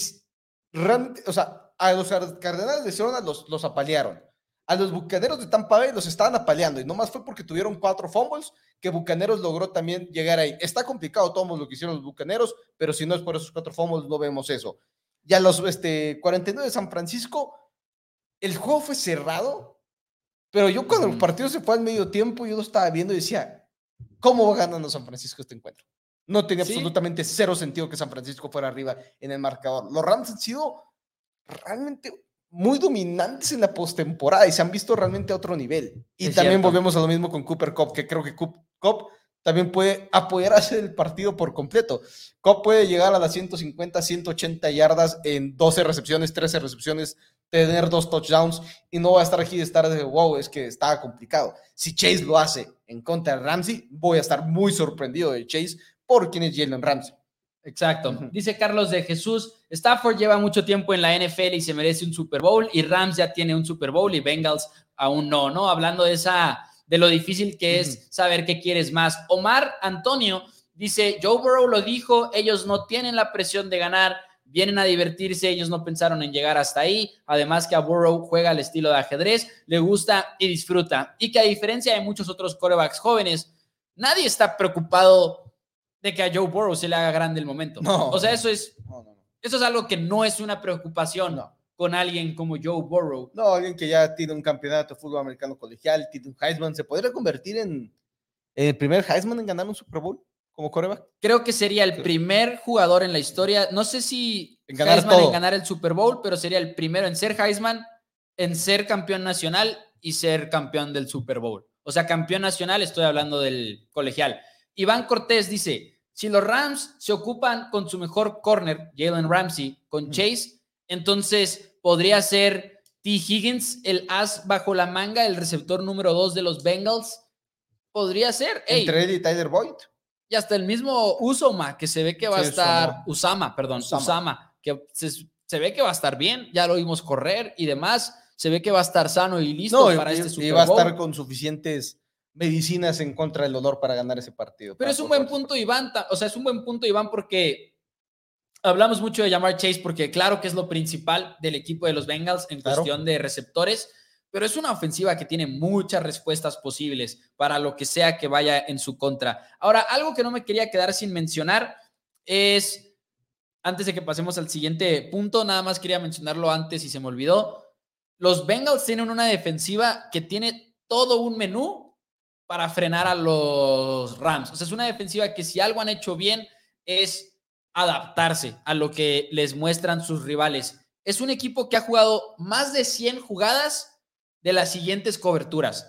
realmente, o sea, a los Cardenales de Arizona los, los apalearon. A los Bucaneros de Tampa Bay los estaban apaleando y nomás fue porque tuvieron cuatro fumbles que Bucaneros logró también llegar ahí. Está complicado todo lo que hicieron los Bucaneros, pero si no es por esos cuatro fumbles no vemos eso. Ya los este, 49 de San Francisco, el juego fue cerrado, pero yo cuando el partido se fue al medio tiempo, yo lo estaba viendo y decía, ¿cómo va ganando San Francisco este encuentro? No tenía absolutamente cero sentido que San Francisco fuera arriba en el marcador. Los Rams han sido realmente muy dominantes en la postemporada y se han visto realmente a otro nivel. Y también volvemos a lo mismo con Cooper Cup, que creo que Cup también puede apoyar a hacer el partido por completo. Cup puede llegar a las 150, 180 yardas en 12 recepciones, 13 recepciones, tener dos touchdowns y no va a estar aquí de estar de wow, es que está complicado. Si Chase lo hace en contra de Ramsey, voy a estar muy sorprendido de Chase por quien es Jalen Ramsey. Exacto. Dice Carlos de Jesús, Stafford lleva mucho tiempo en la NFL y se merece un Super Bowl y Rams ya tiene un Super Bowl y Bengals aún no, ¿no? Hablando de esa de lo difícil que es saber qué quieres más. Omar Antonio dice, Joe Burrow lo dijo, ellos no tienen la presión de ganar, vienen a divertirse, ellos no pensaron en llegar hasta ahí, además que a Burrow juega el estilo de ajedrez, le gusta y disfruta, y que a diferencia de muchos otros corebacks jóvenes, nadie está preocupado de que a Joe Burrow se le haga grande el momento. No, o sea, eso es, eso es algo que no es una preocupación con alguien como Joe Burrow. No, alguien que ya tiene un campeonato de fútbol americano colegial, tiene un Heisman, ¿se podría convertir en el primer Heisman en ganar un Super Bowl como coreback? Creo que sería el primer jugador en la historia, no sé si en ganar Heisman en ganar el Super Bowl, pero sería el primero en ser Heisman, en ser campeón nacional y ser campeón del Super Bowl. O sea, campeón nacional, estoy hablando del colegial. Iván Cortés dice, si los Rams se ocupan con su mejor corner, Jalen Ramsey, con Chase, entonces podría ser T. Higgins el as bajo la manga, el receptor número dos de los Bengals. Podría ser. Entre él y Tyler Boyd. Y hasta el mismo Usoma, que se ve que va a estar, Usama, perdón, Usama, que se, ve que va a estar bien, ya lo vimos correr y demás, se ve que va a estar sano y listo para este Super Bowl. Y va a estar con suficientes medicinas en contra del dolor para ganar ese partido. Pero es un buen punto, Iván. O sea, es un buen punto, Iván, porque hablamos mucho de llamar Chase, porque claro que es lo principal del equipo de los Bengals en cuestión de receptores, pero es una ofensiva que tiene muchas respuestas posibles para lo que sea que vaya en su contra. Ahora, algo que no me quería quedar sin mencionar es, antes de que pasemos al siguiente punto, nada más quería mencionarlo antes y se me olvidó. Los Bengals tienen una defensiva que tiene todo un menú para frenar a los Rams. O sea, es una defensiva que si algo han hecho bien es adaptarse a lo que les muestran sus rivales. Es un equipo que ha jugado más de 100 jugadas de las siguientes coberturas.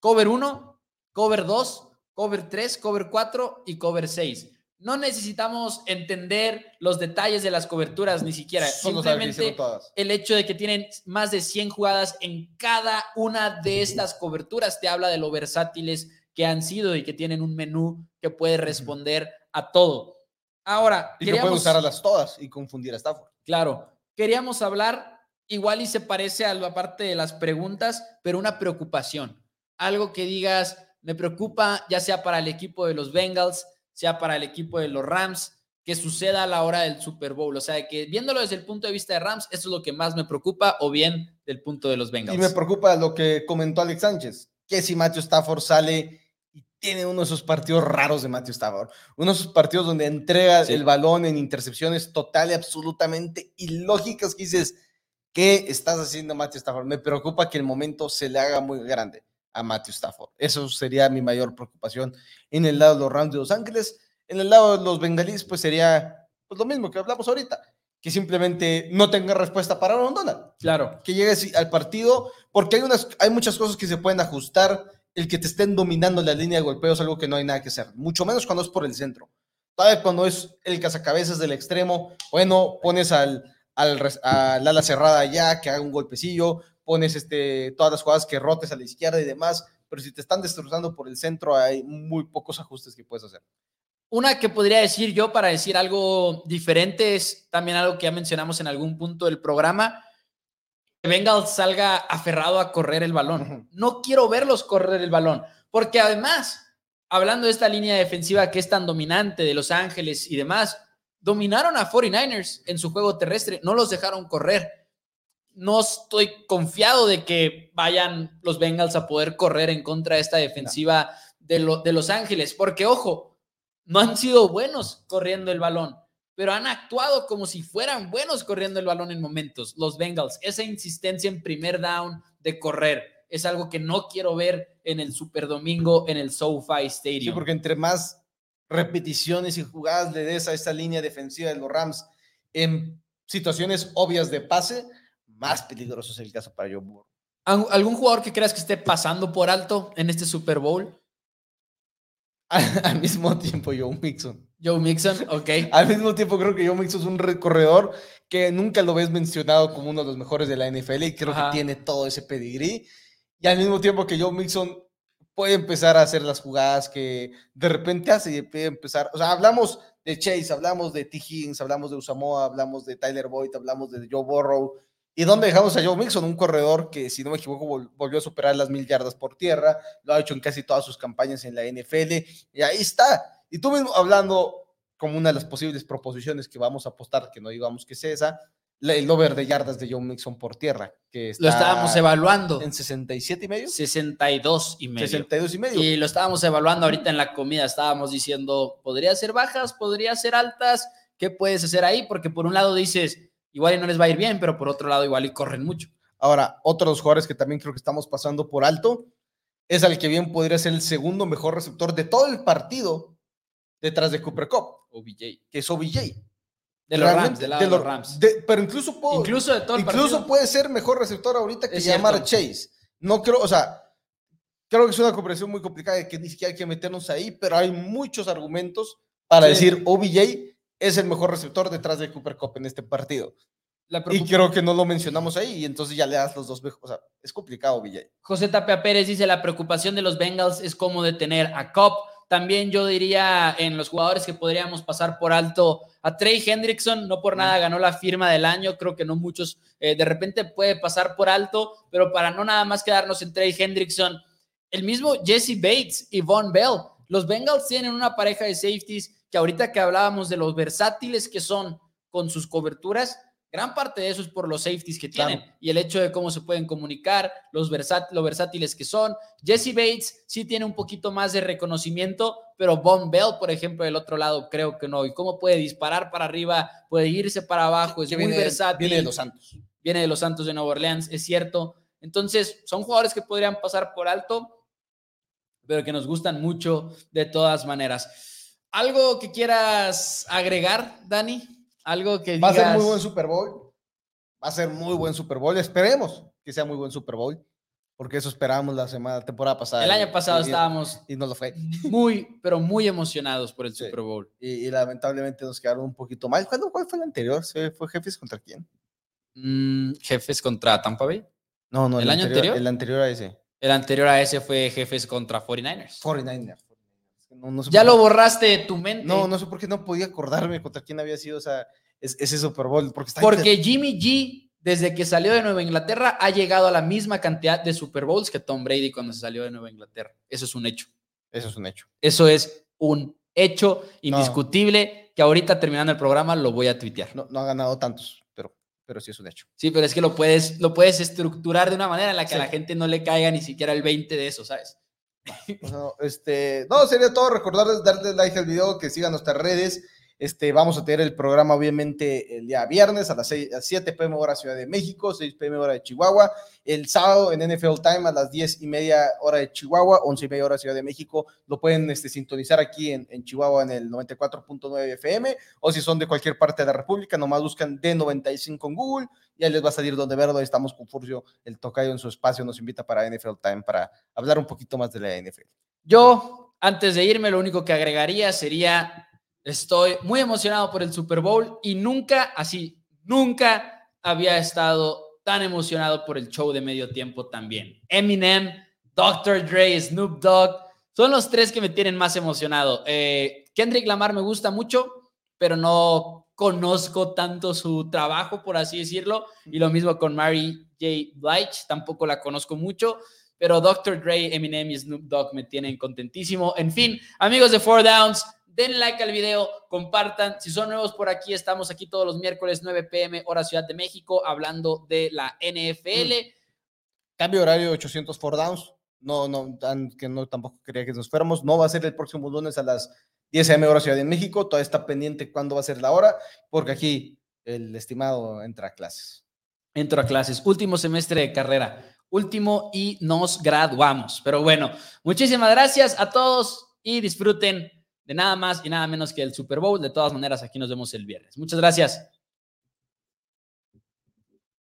cover 1, cover 2, cover 3, cover 4 y cover 6. No necesitamos entender los detalles de las coberturas ni siquiera. Simplemente el hecho de que tienen más de 100 jugadas en cada una de estas coberturas te habla de lo versátiles que han sido y que tienen un menú que puede responder a todo. Ahora, y que puede usar a las todas y confundir a Stafford. Claro, queríamos hablar igual y se parece a la parte de las preguntas, pero una preocupación. Algo que digas, me preocupa ya sea para el equipo de los Bengals, sea para el equipo de los Rams, que suceda a la hora del Super Bowl. O sea, que viéndolo desde el punto de vista de Rams, eso es lo que más me preocupa, o bien del punto de los Bengals. Y me preocupa lo que comentó Alex Sánchez, que si Matthew Stafford sale tiene uno de esos partidos raros de Matthew Stafford, uno de esos partidos donde entrega el balón en intercepciones total y absolutamente ilógicas que dices, ¿qué estás haciendo Matthew Stafford? Me preocupa que el momento se le haga muy grande a Matthew Stafford. Eso sería mi mayor preocupación en el lado de los Rams de Los Ángeles. En el lado de los bengalíes, pues sería pues, lo mismo que hablamos ahorita, que simplemente no tenga respuesta para Aaron Claro. Que llegues al partido, porque hay, unas, hay muchas cosas que se pueden ajustar. El que te estén dominando la línea de golpeo es algo que no hay nada que hacer, mucho menos cuando es por el centro. Todavía cuando es el cazacabezas del extremo, bueno, pones al, al, al ala cerrada ya, que haga un golpecillo, pones este, todas las jugadas que rotes a la izquierda y demás, pero si te están destrozando por el centro, hay muy pocos ajustes que puedes hacer. Una que podría decir yo para decir algo diferente es también algo que ya mencionamos en algún punto del programa. Bengals salga aferrado a correr el balón. No quiero verlos correr el balón, porque además, hablando de esta línea defensiva que es tan dominante de Los Ángeles y demás, dominaron a 49ers en su juego terrestre, no los dejaron correr. No estoy confiado de que vayan los Bengals a poder correr en contra de esta defensiva de, de Los Ángeles, porque ojo, no han sido buenos corriendo el balón, pero han actuado como si fueran buenos corriendo el balón en momentos. Los Bengals, esa insistencia en primer down de correr es algo que no quiero ver en el Super Domingo en el SoFi Stadium. Sí, porque entre más repeticiones y jugadas le des a esta línea defensiva de los Rams en situaciones obvias de pase, más peligroso es el caso para Joe Burrow. ¿Algún jugador que creas que esté pasando por alto en este Super Bowl? *laughs* Al, mismo tiempo, Joe Mixon. Joe Mixon, ok. *laughs* Al mismo tiempo, creo que Joe Mixon es un recorredor que nunca lo ves mencionado como uno de los mejores de la NFL y creo que tiene todo ese pedigrí. Y al mismo tiempo que Joe Mixon puede empezar a hacer las jugadas que de repente hace y puede empezar. O sea, hablamos de Chase, hablamos de T. Higgins, hablamos de Usamoa, hablamos de Tyler Boyd, hablamos de Joe Burrow. ¿Y dónde dejamos a Joe Mixon? Un corredor que, si no me equivoco, volvió a superar las mil yardas por tierra, lo ha hecho en casi todas sus campañas en la NFL, y ahí está. Y tú mismo hablando como una de las posibles proposiciones que vamos a apostar, que no digamos que sea esa, el over de yardas de Joe Mixon por tierra, que lo estábamos evaluando. ¿En 67 y medio? 62 y medio. 62 y medio. Y lo estábamos evaluando ahorita en la comida, estábamos diciendo, podría ser bajas, podría ser altas, ¿qué puedes hacer ahí? Porque por un lado dices, igual y no les va a ir bien, pero por otro lado igual y corren mucho. Ahora, otros jugadores que también creo que estamos pasando por alto es al que bien podría ser el segundo mejor receptor de todo el partido detrás de Cooper Cup. OBJ. Que es OBJ. De los Rams, de, los, Rams. pero incluso, puedo, incluso, de todo incluso puede ser mejor receptor ahorita que llamar Chase. No creo, o sea, creo que es una comparación muy complicada que ni siquiera hay que meternos ahí, pero hay muchos argumentos para decir OBJ es el mejor receptor detrás de Cooper Cup en este partido. y creo que no lo mencionamos ahí, y entonces ya le das los dos. O sea, es complicado, Villay. José Tapia Pérez dice: La preocupación de los Bengals es cómo detener a Cup. También yo diría en los jugadores que podríamos pasar por alto a Trey Hendrickson, no por nada ganó la firma del año, creo que no muchos, eh, de repente puede pasar por alto, pero para no nada más quedarnos en Trey Hendrickson, el mismo Jesse Bates y Von Bell, los Bengals tienen una pareja de safeties que ahorita que hablábamos de los versátiles que son con sus coberturas, gran parte de eso es por los safeties que tienen y el hecho de cómo se pueden comunicar, los lo versátiles que son. Jesse Bates sí tiene un poquito más de reconocimiento, pero Von Bell, por ejemplo, del otro lado, creo que no. Y cómo puede disparar para arriba, puede irse para abajo, es muy versátil. Viene de los Santos. Viene de los Santos de Nueva Orleans, es cierto. Entonces, son jugadores que podrían pasar por alto, pero que nos gustan mucho de todas maneras. ¿Algo que quieras agregar, Dani? Algo que Va a ser muy buen Super Bowl. Va a ser muy buen Super Bowl. Esperemos que sea muy buen Super Bowl. porque eso esperábamos la semana, temporada pasada. El año pasado y- estábamos Y no lo fue. *laughs* muy, pero muy emocionados por el Sí. Super Bowl. Y, y lamentablemente nos quedaron un poquito mal. ¿Cuándo, ¿Cuál fue el anterior? ¿Se fue Jefes contra quién? Mm, jefes contra Tampa Bay. No, no, ¿El año anterior? El anterior a ese. El anterior a ese fue jefes contra 49ers. 49ers. No, no sé Ya por lo borraste de tu mente. No, no sé por qué no podía acordarme contra quién había sido o sea, es- ese Super Bowl. Porque está Porque Jimmy G, desde que salió de Nueva Inglaterra, ha llegado a la misma cantidad de Super Bowls que Tom Brady cuando se salió de Nueva Inglaterra. Eso es un hecho. Eso es un hecho. Eso es un hecho indiscutible que ahorita terminando el programa lo voy a tuitear. No, no ha ganado tantos, pero, pero sí es un hecho. Sí, pero es que lo puedes, lo puedes estructurar de una manera en la que a la gente no le caiga ni siquiera el 20 de eso, ¿sabes? *laughs* Este, no, sería todo. Recordarles darle like al video, que sigan nuestras redes. Este, vamos a tener el programa, obviamente, el día viernes a las, 6, a 7 pm hora Ciudad de México, 6 pm hora de Chihuahua. El sábado en NFL Time a las 10 y media hora de Chihuahua, 11 y media hora Ciudad de México. Lo pueden este, sintonizar aquí en, en Chihuahua en el 94.9 FM. O si son de cualquier parte de la República, nomás buscan D95 en Google. Y ahí les va a salir donde verlo. Ahí estamos con Furcio, el tocayo en su espacio, nos invita para NFL Time para hablar un poquito más de la NFL. Yo, antes de irme, lo único que agregaría sería, estoy muy emocionado por el Super Bowl y nunca, así, nunca había estado tan emocionado por el show de medio tiempo también. Eminem, Dr. Dre, Snoop Dogg, son los tres que me tienen más emocionado. Eh, Kendrick Lamar me gusta mucho, pero no conozco tanto su trabajo, por así decirlo. Y lo mismo con Mary J. Blige, tampoco la conozco mucho pero Dr. Dre, Eminem y Snoop Dogg me tienen contentísimo. En fin, amigos de Four Downs, den like al video, compartan. Si son nuevos por aquí, estamos aquí todos los miércoles 9 pm, hora Ciudad de México, hablando de la NFL. Cambio de horario 800 for downs. No, no, tan- que no tampoco quería que nos fuéramos. No va a ser el próximo lunes a las 10 am hora Ciudad de México. Todavía está pendiente cuándo va a ser la hora, porque aquí el estimado entra a clases. Entro a clases, último semestre de carrera, último y nos graduamos. Pero bueno, muchísimas gracias a todos y disfruten de nada más y nada menos que el Super Bowl. De todas maneras, aquí nos vemos el viernes. Muchas gracias.